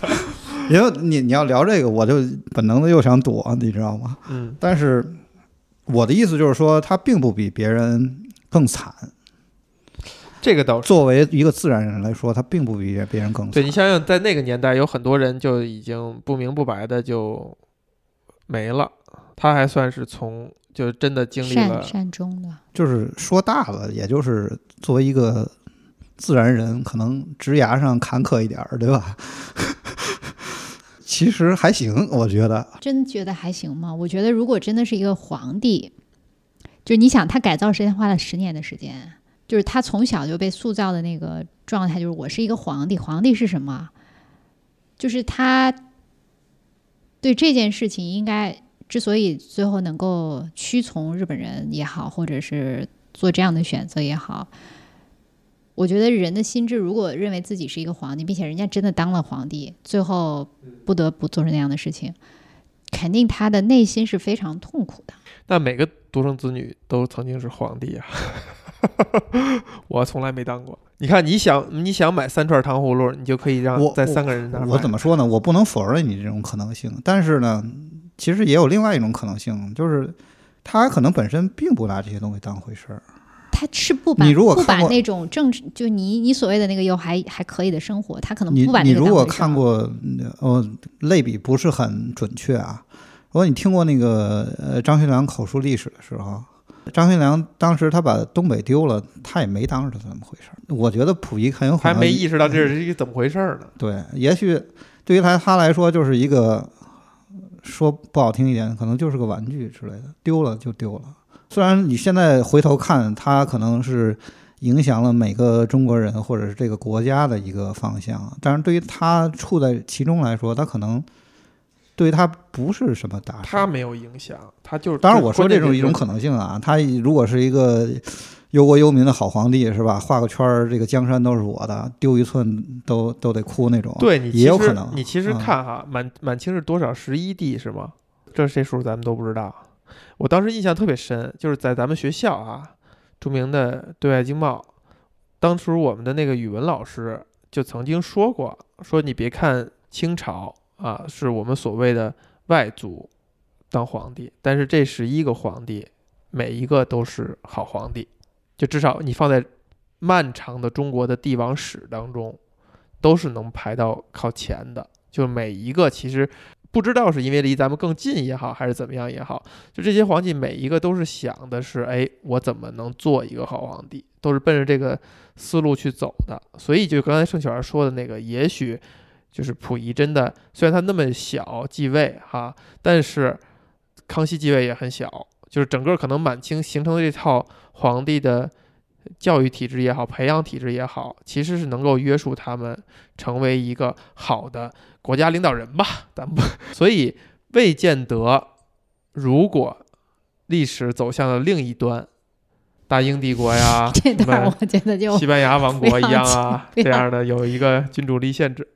Speaker 2: 因为你你要聊这个，我就本能的又想躲，你知道吗？
Speaker 1: 嗯，
Speaker 2: 但是我的意思就是说，他并不比别人更惨。
Speaker 1: 这个倒是。
Speaker 2: 作为一个自然人来说，他并不比别人更惨。
Speaker 1: 对你想想，在那个年代，有很多人就已经不明不白的就没了，他还算是从就真的经历
Speaker 3: 善
Speaker 1: 了。
Speaker 3: 善终的。
Speaker 2: 就是说大了，也就是作为一个自然人，可能职涯上坎坷一点儿，对吧？其实还行，我觉得。
Speaker 3: 真觉得还行吗？我觉得如果真的是一个皇帝，就是你想他改造时间花了十年的时间，就是他从小就被塑造的那个状态，就是我是一个皇帝。皇帝是什么？就是他对这件事情应该之所以最后能够屈从日本人也好，或者是做这样的选择也好，我觉得人的心智如果认为自己是一个皇帝，并且人家真的当了皇帝，最后不得不做出那样的事情，肯定他的内心是非常痛苦的。
Speaker 1: 但每个独生子女都曾经是皇帝啊，我从来没当过。你看，你想你想买三串糖葫芦，你就可以让在三个人那儿
Speaker 2: 我怎
Speaker 1: 么
Speaker 2: 么说呢？我不能否认你这种可能性，但是呢，其实也有另外一种可能性，就是他可能本身并不拿这些东西当回事儿。
Speaker 3: 他是不把
Speaker 2: 你如果
Speaker 3: 不把
Speaker 2: 看过
Speaker 3: 那种政治，就你你所谓的那个又还还可以的生活，他可能不把
Speaker 2: 你如果看过，呃，类比不是很准确啊。如果你听过那个呃张学良口述历史的时候，张学良当时他把东北丢了，他也没当是怎么回事儿。我觉得溥仪很有可能
Speaker 1: 还没意识到这是一个怎么回事儿呢？
Speaker 2: 对，也许对于他他来说就是一个说不好听一点，可能就是个玩具之类的，丢了就丢了。虽然你现在回头看，它可能是影响了每个中国人或者是这个国家的一个方向，但是对于他处在其中来说，他可能对于他不是什么大事。
Speaker 1: 他没有影响，他就是
Speaker 2: 当然，我说这种一种可能性啊，他如果是一个忧国忧民的好皇帝，是吧？画个圈儿，这个江山都是我的，丢一寸都都得哭那种。
Speaker 1: 对你其实
Speaker 2: 也有可能
Speaker 1: 你其实
Speaker 2: 嗯
Speaker 1: 看哈，满满清是多少十一帝是吗？这这数咱们都不知道。我当时印象特别深，就是在咱们学校啊，著名的对外经贸，当时我们的那个语文老师就曾经说过，说你别看清朝啊是我们所谓的外族当皇帝，但是这十一个皇帝每一个都是好皇帝，就至少你放在漫长的中国的帝王史当中，都是能排到靠前的。就每一个其实不知道是因为离咱们更近也好，还是怎么样也好，就这些皇帝每一个都是想的是，哎，我怎么能做一个好皇帝，都是奔着这个思路去走的。所以就刚才盛雪儿说的那个，也许就是溥仪真的虽然他那么小继位哈，但是康熙继位也很小，就是整个可能满清形成的这套皇帝的教育体制也好，培养体制也好，其实是能够约束他们成为一个好的国家领导人吧。咱们不，所以未见得如果历史走向了另一端，大英帝国呀，
Speaker 3: 这
Speaker 1: 什么
Speaker 3: 段我觉得就
Speaker 1: 西班牙王国一样啊，这样的有一个君主立宪制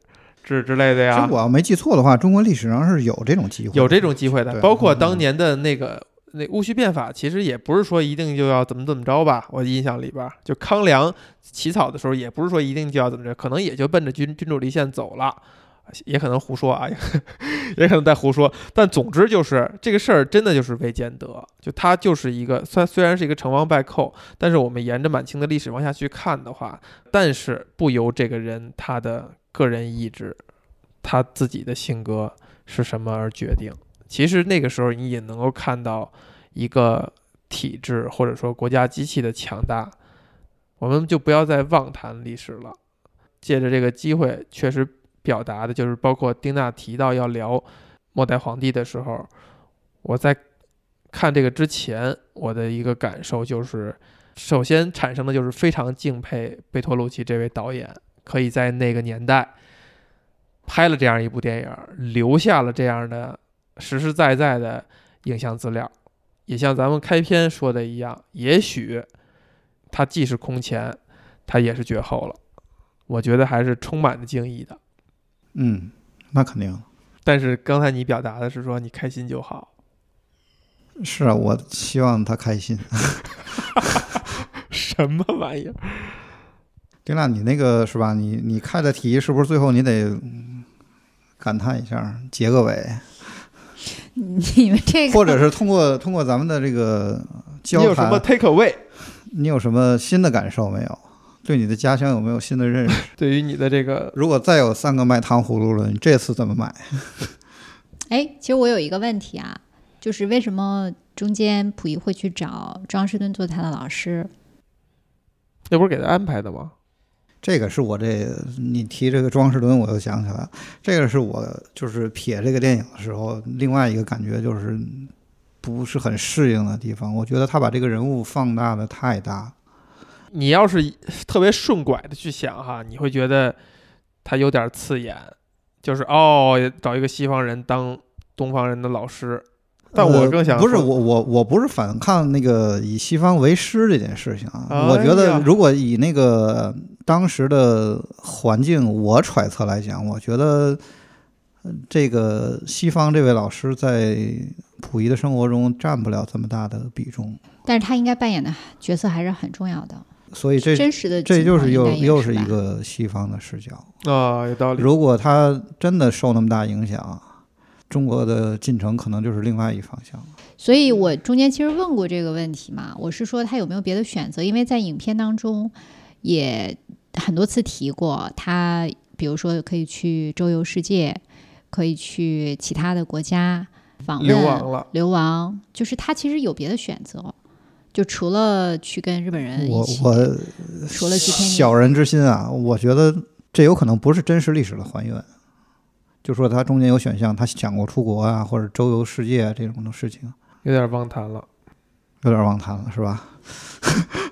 Speaker 1: 制之类的
Speaker 2: 其实
Speaker 1: 呀，
Speaker 2: 我要没记错的话，中国历史上是有这种机会，
Speaker 1: 有这种机会的。包括
Speaker 2: 嗯
Speaker 1: 当年的那个那戊戌变法，其实也不是说一定就要怎么怎么着吧。我印象里边，就康梁起草的时候，也不是说一定就要怎么着，可能也就奔着君君主立宪走了。也可能胡说啊，也可能在胡说，但总之就是这个事儿真的就是未见得，就他就是一个虽虽然是一个成王败寇，但是我们沿着满清的历史往下去看的话，但是不由这个人他的个人意志，他自己的性格是什么而决定。其实那个时候你也能够看到一个体制或者说国家机器的强大，我们就不要再妄谈历史了。借着这个机会，确实表达的就是，包括丁娜提到要聊末代皇帝的时候，我在看这个之前，我的一个感受就是，首先产生的就是非常敬佩贝托鲁奇这位导演，可以在那个年代拍了这样一部电影，留下了这样的实实在在的影像资料。也像咱们开篇说的一样，也许它既是空前，它也是绝后了。我觉得还是充满了敬意的。
Speaker 2: 嗯，那肯定
Speaker 1: 但是刚才你表达的是说你开心就好，
Speaker 2: 是啊，我希望他开心。
Speaker 1: 什么玩意儿？
Speaker 2: 丁娜，你那个是吧？你你开的题是不是最后你得嗯感叹一下，结个尾，
Speaker 3: 你们这个
Speaker 2: 或者是通过通过咱们的这个
Speaker 1: 你
Speaker 2: 交
Speaker 1: 有什么
Speaker 2: 谈
Speaker 1: ，take away？
Speaker 2: 你有什么新的感受没有？对你的家乡有没有新的认识？
Speaker 1: 对于你的这个
Speaker 2: 如果再有三个卖糖葫芦了，你这次怎么买？
Speaker 3: 哎，其实我有一个问题啊，就是为什么中间溥仪会去找庄士敦做他的老师？
Speaker 1: 那不是给他安排的吗？
Speaker 2: 这个是我这你提这个庄士敦，我又想起来了，这个是我就是撇这个电影的时候，另外一个感觉就是不是很适应的地方。我觉得他把这个人物放大的太大，
Speaker 1: 你要是特别顺拐的去想哈，你会觉得他有点刺眼，就是哦，找一个西方人当东方人的老师。但我
Speaker 2: 呃
Speaker 1: 更想说
Speaker 2: 不是我我我不是反抗那个以西方为师这件事情啊，
Speaker 1: 哎
Speaker 2: 我觉得如果以那个当时的环境，我揣测来讲，我觉得呃这个西方这位老师在溥仪的生活中占不了这么大的比重，
Speaker 3: 但是他应该扮演的角色还是很重要的，
Speaker 2: 所以这
Speaker 3: 真实的
Speaker 2: 这就是又又是一个西方的视角。
Speaker 1: 啊、有道理。
Speaker 2: 如果他真的受那么大影响，中国的进程可能就是另外一方向了。
Speaker 3: 所以我中间其实问过这个问题嘛，我是说他有没有别的选择？因为在影片当中也很多次提过，他比如说可以去周游世界，可以去其他的国家访问
Speaker 1: 流亡了，
Speaker 3: 流亡，就是他其实有别的选择，就除了去跟日本人一起，
Speaker 2: 我我
Speaker 3: 除了去天
Speaker 2: 小人之心啊，我觉得这有可能不是真实历史的还原。就说他中间有选项，他想过出国啊，或者周游世界啊这种的事情，
Speaker 1: 有点忘谈了。
Speaker 2: 有点忘谈了，是吧？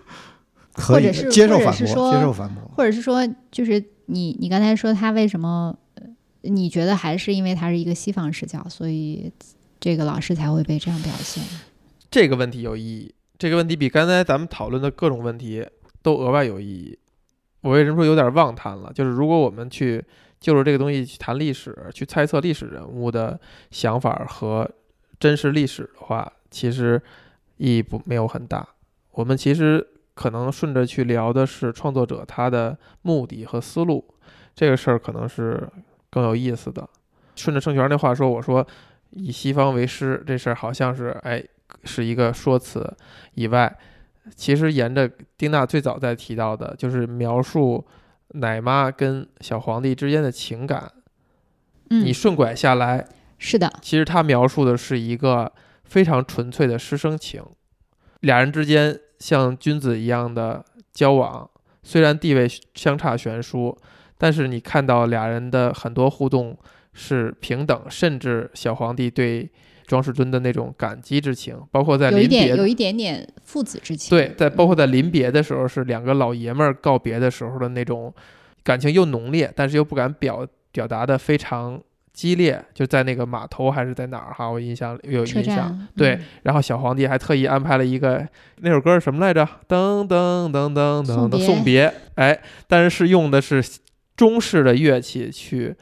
Speaker 2: 可以
Speaker 3: 或者是
Speaker 2: 接受反驳，
Speaker 3: 或者是说
Speaker 2: 接受反驳。
Speaker 3: 或者是说，就是你你刚才说他为什么，呃你觉得还是因为他是一个西方视角，所以这个老师才会被这样表现？
Speaker 1: 这个问题有意义，这个问题比刚才咱们讨论的各种问题都额外有意义。我为什么说有点妄谈了？就是如果我们去就着这个东西去谈历史，去猜测历史人物的想法和真实历史的话，其实意义不没有很大。我们其实可能顺着去聊的是创作者他的目的和思路，这个事儿可能是更有意思的。顺着盛权那话说，我说以西方为师这事儿好像是哎是一个说辞以外，其实沿着丁娜最早在提到的，就是描述奶妈跟小皇帝之间的情感，
Speaker 3: 嗯
Speaker 1: 你，顺拐下来，
Speaker 3: 是的，
Speaker 1: 其实他描述的是一个非常纯粹的师生情，俩人之间像君子一样的交往，虽然地位相差悬殊，但是你看到俩人的很多互动是平等，甚至小皇帝对庄士敦的那种感激之情，包括在临别
Speaker 3: 点有一点点父子之情。
Speaker 1: 对，在包括在临别的时候，是两个老爷们儿告别的时候的那种感情又浓烈，但是又不敢表表达的非常激烈，就在那个码头还是在哪儿哈，我印象有印象。对
Speaker 3: 嗯
Speaker 1: 然后小皇帝还特意安排了一个那首歌是什么来着？噔噔噔噔噔的，
Speaker 3: 送别。
Speaker 1: 哎，但是是用的是中式的乐器去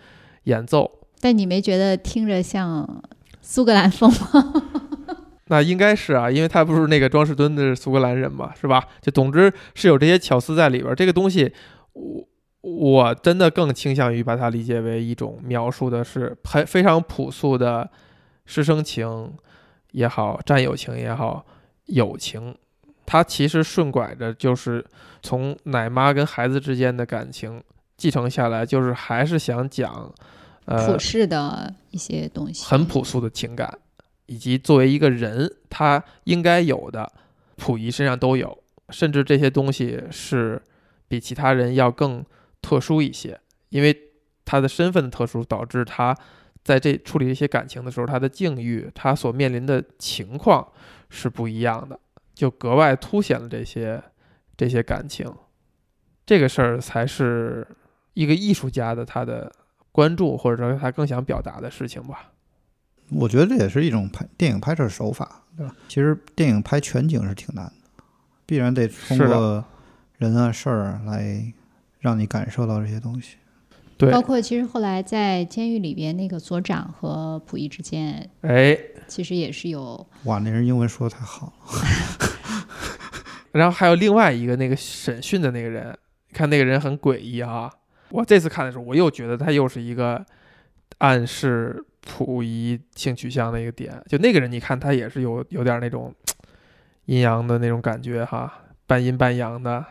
Speaker 1: 演奏，
Speaker 3: 但你没觉得听着像苏格兰风吗？
Speaker 1: 那应该是啊，因为他不是那个庄士敦的苏格兰人嘛，是吧？就总之是有这些巧思在里边儿。这个东西，我我真的更倾向于把它理解为一种描述的是很非常朴素的师生情也好，战友情也好，友情。它其实顺拐着就是从奶妈跟孩子之间的感情继承下来，就是还是想讲，呃，
Speaker 3: 普世的一些东西，
Speaker 1: 很朴素的情感，以及作为一个人他应该有的，溥仪身上都有，甚至这些东西是比其他人要更特殊一些，因为他的身份的特殊，导致他在这处理这些感情的时候，他的境遇，他所面临的情况是不一样的，就格外凸显了这些这些感情。这个事儿才是一个艺术家的他的关注，或者说他更想表达的事情吧。
Speaker 2: 我觉得这也是一种拍电影拍摄手法，对吧？其实电影拍全景是挺难的，必然得通过人啊事儿来让你感受到这些东西。
Speaker 1: 对，
Speaker 3: 包括其实后来在监狱里边，那个所长和溥仪之间，
Speaker 1: 哎，
Speaker 3: 其实也是有
Speaker 2: 哇，那人英文说的太好了。
Speaker 1: 然后还有另外一个那个审讯的那个人，看那个人很诡异啊。我这次看的时候，我又觉得他又是一个暗示溥仪性取向的一个点。就那个人，你看他也是有有点那种阴阳的那种感觉哈，半阴半阳的。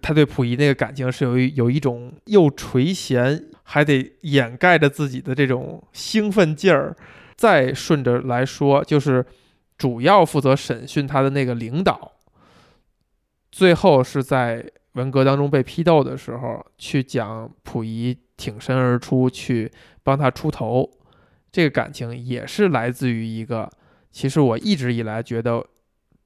Speaker 1: 他对溥仪那个感情是有一有一种又垂涎，还得掩盖着自己的这种兴奋劲儿。再顺着来说，就是主要负责审讯他的那个领导，最后是在文革当中被批斗的时候，去讲溥仪挺身而出，去帮他出头，这个感情也是来自于一个，其实我一直以来觉得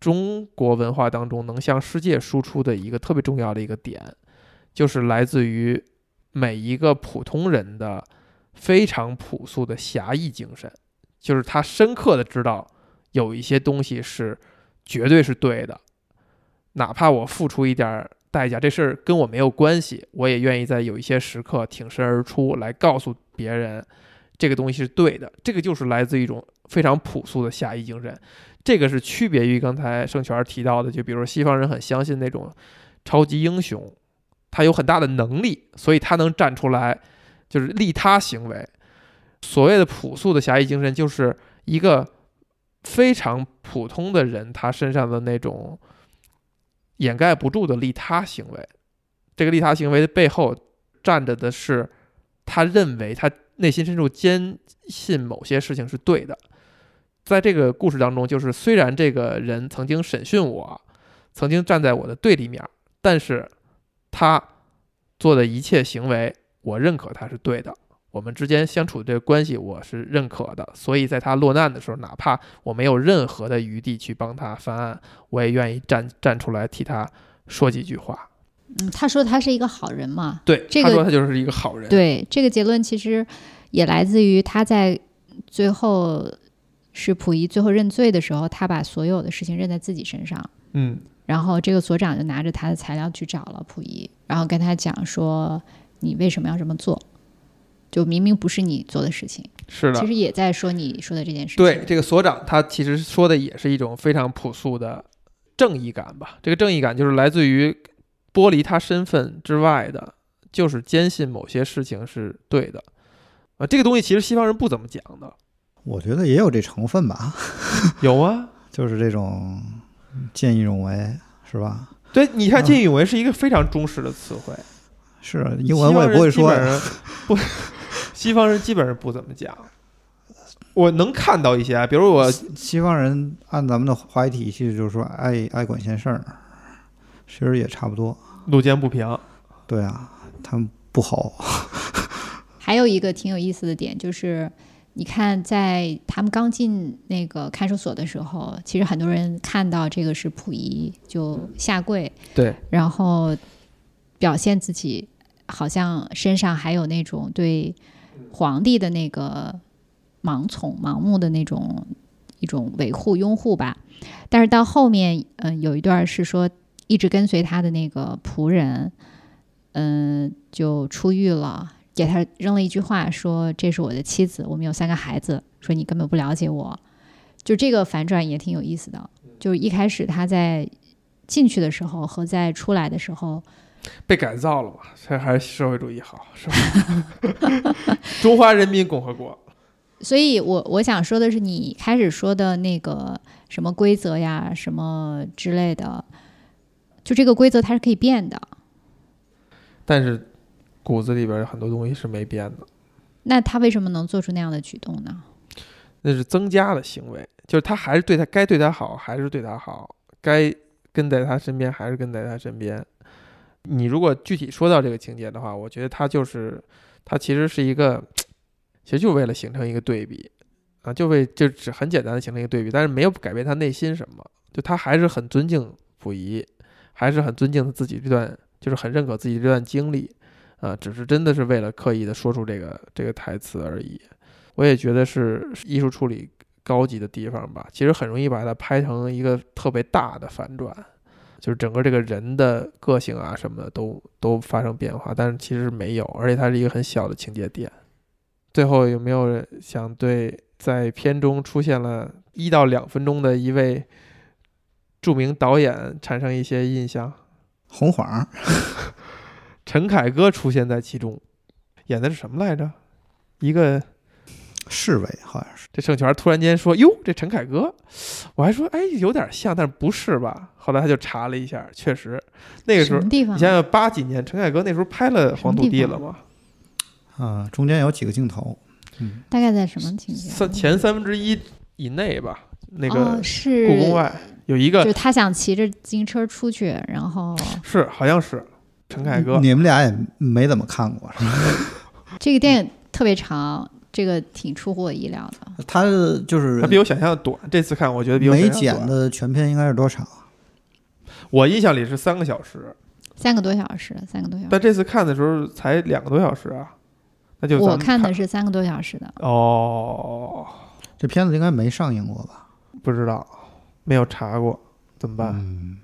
Speaker 1: 中国文化当中能向世界输出的一个特别重要的一个点，就是来自于每一个普通人的非常朴素的侠义精神，就是他深刻的知道有一些东西是绝对是对的，哪怕我付出一点代价，这事儿跟我没有关系，我也愿意在有一些时刻挺身而出，来告诉别人这个东西是对的。这个就是来自一种非常朴素的侠义精神，这个是区别于刚才盛权提到的，就比如西方人很相信那种超级英雄，他有很大的能力，所以他能站出来，就是利他行为。所谓的朴素的侠义精神，就是一个非常普通的人他身上的那种掩盖不住的利他行为。这个利他行为的背后站着的是他认为他内心深处坚信某些事情是对的。在这个故事当中，就是虽然这个人曾经审讯我，曾经站在我的对立面，但是他做的一切行为，我认可他是对的。我们之间相处的这个关系，我是认可的，所以在他落难的时候，哪怕我没有任何的余地去帮他翻案，我也愿意站站出来替他说几句话。
Speaker 3: 嗯，他说他是一个好人嘛，
Speaker 1: 对，
Speaker 3: 这个
Speaker 1: 他说他就是一个好人。
Speaker 3: 对这个结论其实也来自于他在最后是溥仪最后认罪的时候，他把所有的事情认在自己身上，
Speaker 1: 嗯，
Speaker 3: 然后这个所长就拿着他的材料去找了溥仪，然后跟他讲说你为什么要这么做？就明明不是你做的事情，
Speaker 1: 是的
Speaker 3: 其。实也在说你说的这件事情。
Speaker 1: 对，这个所长他其实说的也是一种非常朴素的正义感吧。这个正义感就是来自于剥离他身份之外的，就是坚信某些事情是对的。啊，这个东西其实西方人不怎么讲的。
Speaker 2: 我觉得也有这成分吧，
Speaker 1: 有啊，
Speaker 2: 就是这种见义勇为，是吧？
Speaker 1: 对，你看
Speaker 2: 嗯
Speaker 1: 见义勇为是一个非常中式的词汇，
Speaker 2: 是英文我也不会说呀。
Speaker 1: 西方人基本上不，西方人基本上不怎么讲。我能看到一些啊，比如我
Speaker 2: 西方人按咱们的华语体系，就是说爱爱管闲事儿，其实也差不多。
Speaker 1: 路见不平，
Speaker 2: 对啊，他们不好。
Speaker 3: 还有一个挺有意思的点就是，你看在他们刚进那个看守所的时候，其实很多人看到这个是溥仪就下跪，
Speaker 1: 对，
Speaker 3: 然后表现自己好像身上还有那种对皇帝的那个盲从、盲目的那种一种维护、拥护吧。但是到后面，嗯、有一段是说一直跟随他的那个仆人，嗯、就出狱了，给他扔了一句话，说这是我的妻子，我们有三个孩子，说你根本不了解我。就这个反转也挺有意思的。就一开始他在进去的时候和在出来的时候，
Speaker 1: 被改造了嘛，这还是社会主义好，是吧？中华人民共和国，
Speaker 3: 所以我我想说的是，你开始说的那个什么规则呀，什么之类的，就这个规则它是可以变的。
Speaker 1: 但是骨子里边有很多东西是没变的，
Speaker 3: 那他为什么能做出那样的举动呢？
Speaker 1: 那是增加的行为，就是他还是对他该对他好，还是对他好，该跟在他身边还是跟在他身边。你如果具体说到这个情节的话，我觉得他就是他其实是一个，其实就为了形成一个对比啊，就为就只很简单的形成一个对比，但是没有改变他内心什么，就他还是很尊敬溥仪，还是很尊敬自己这段，就是很认可自己这段经历啊，只是真的是为了刻意的说出这个这个台词而已。我也觉得是艺术处理高级的地方吧，其实很容易把它拍成一个特别大的反转。就是整个这个人的个性啊什么的都都发生变化，但是其实没有，而且它是一个很小的情节点。最后有没有想对在片中出现了一到两分钟的一位著名导演产生一些印象？
Speaker 2: 红黄，
Speaker 1: 陈凯歌出现在其中，演的是什么来着？一个。
Speaker 2: 侍卫好像是
Speaker 1: 这盛权突然间说：“哟，这陈凯歌，我还说哎有点像，但是不是吧？”后来他就查了一下，确实那个时候，你想想八几年，陈凯歌那时候拍了《黄土地》了吗？
Speaker 2: 啊，中间有几个镜头，嗯，
Speaker 3: 大概在什么情节？
Speaker 1: 三前三分之一以内吧。那个
Speaker 3: 是
Speaker 1: 故宫外有一个，
Speaker 3: 就是他想骑着自行车出去，然后
Speaker 1: 是好像是陈凯歌。
Speaker 2: 你们俩也没怎么看过，是吧？
Speaker 3: 这个电影特别长。这个挺出乎我意料的。
Speaker 2: 他就是
Speaker 1: 他比我想象的短。这次看，我觉得比我
Speaker 2: 没剪的全片应该是多长？
Speaker 1: 我印象里是三个小时，
Speaker 3: 三个多小时，三个多小时。
Speaker 1: 但这次看的时候才两个多小时啊，那就
Speaker 3: 我看的是三个多小时的。
Speaker 1: 哦，
Speaker 2: 这片子应该没上映过吧？
Speaker 1: 不知道，没有查过，怎么办？
Speaker 2: 嗯，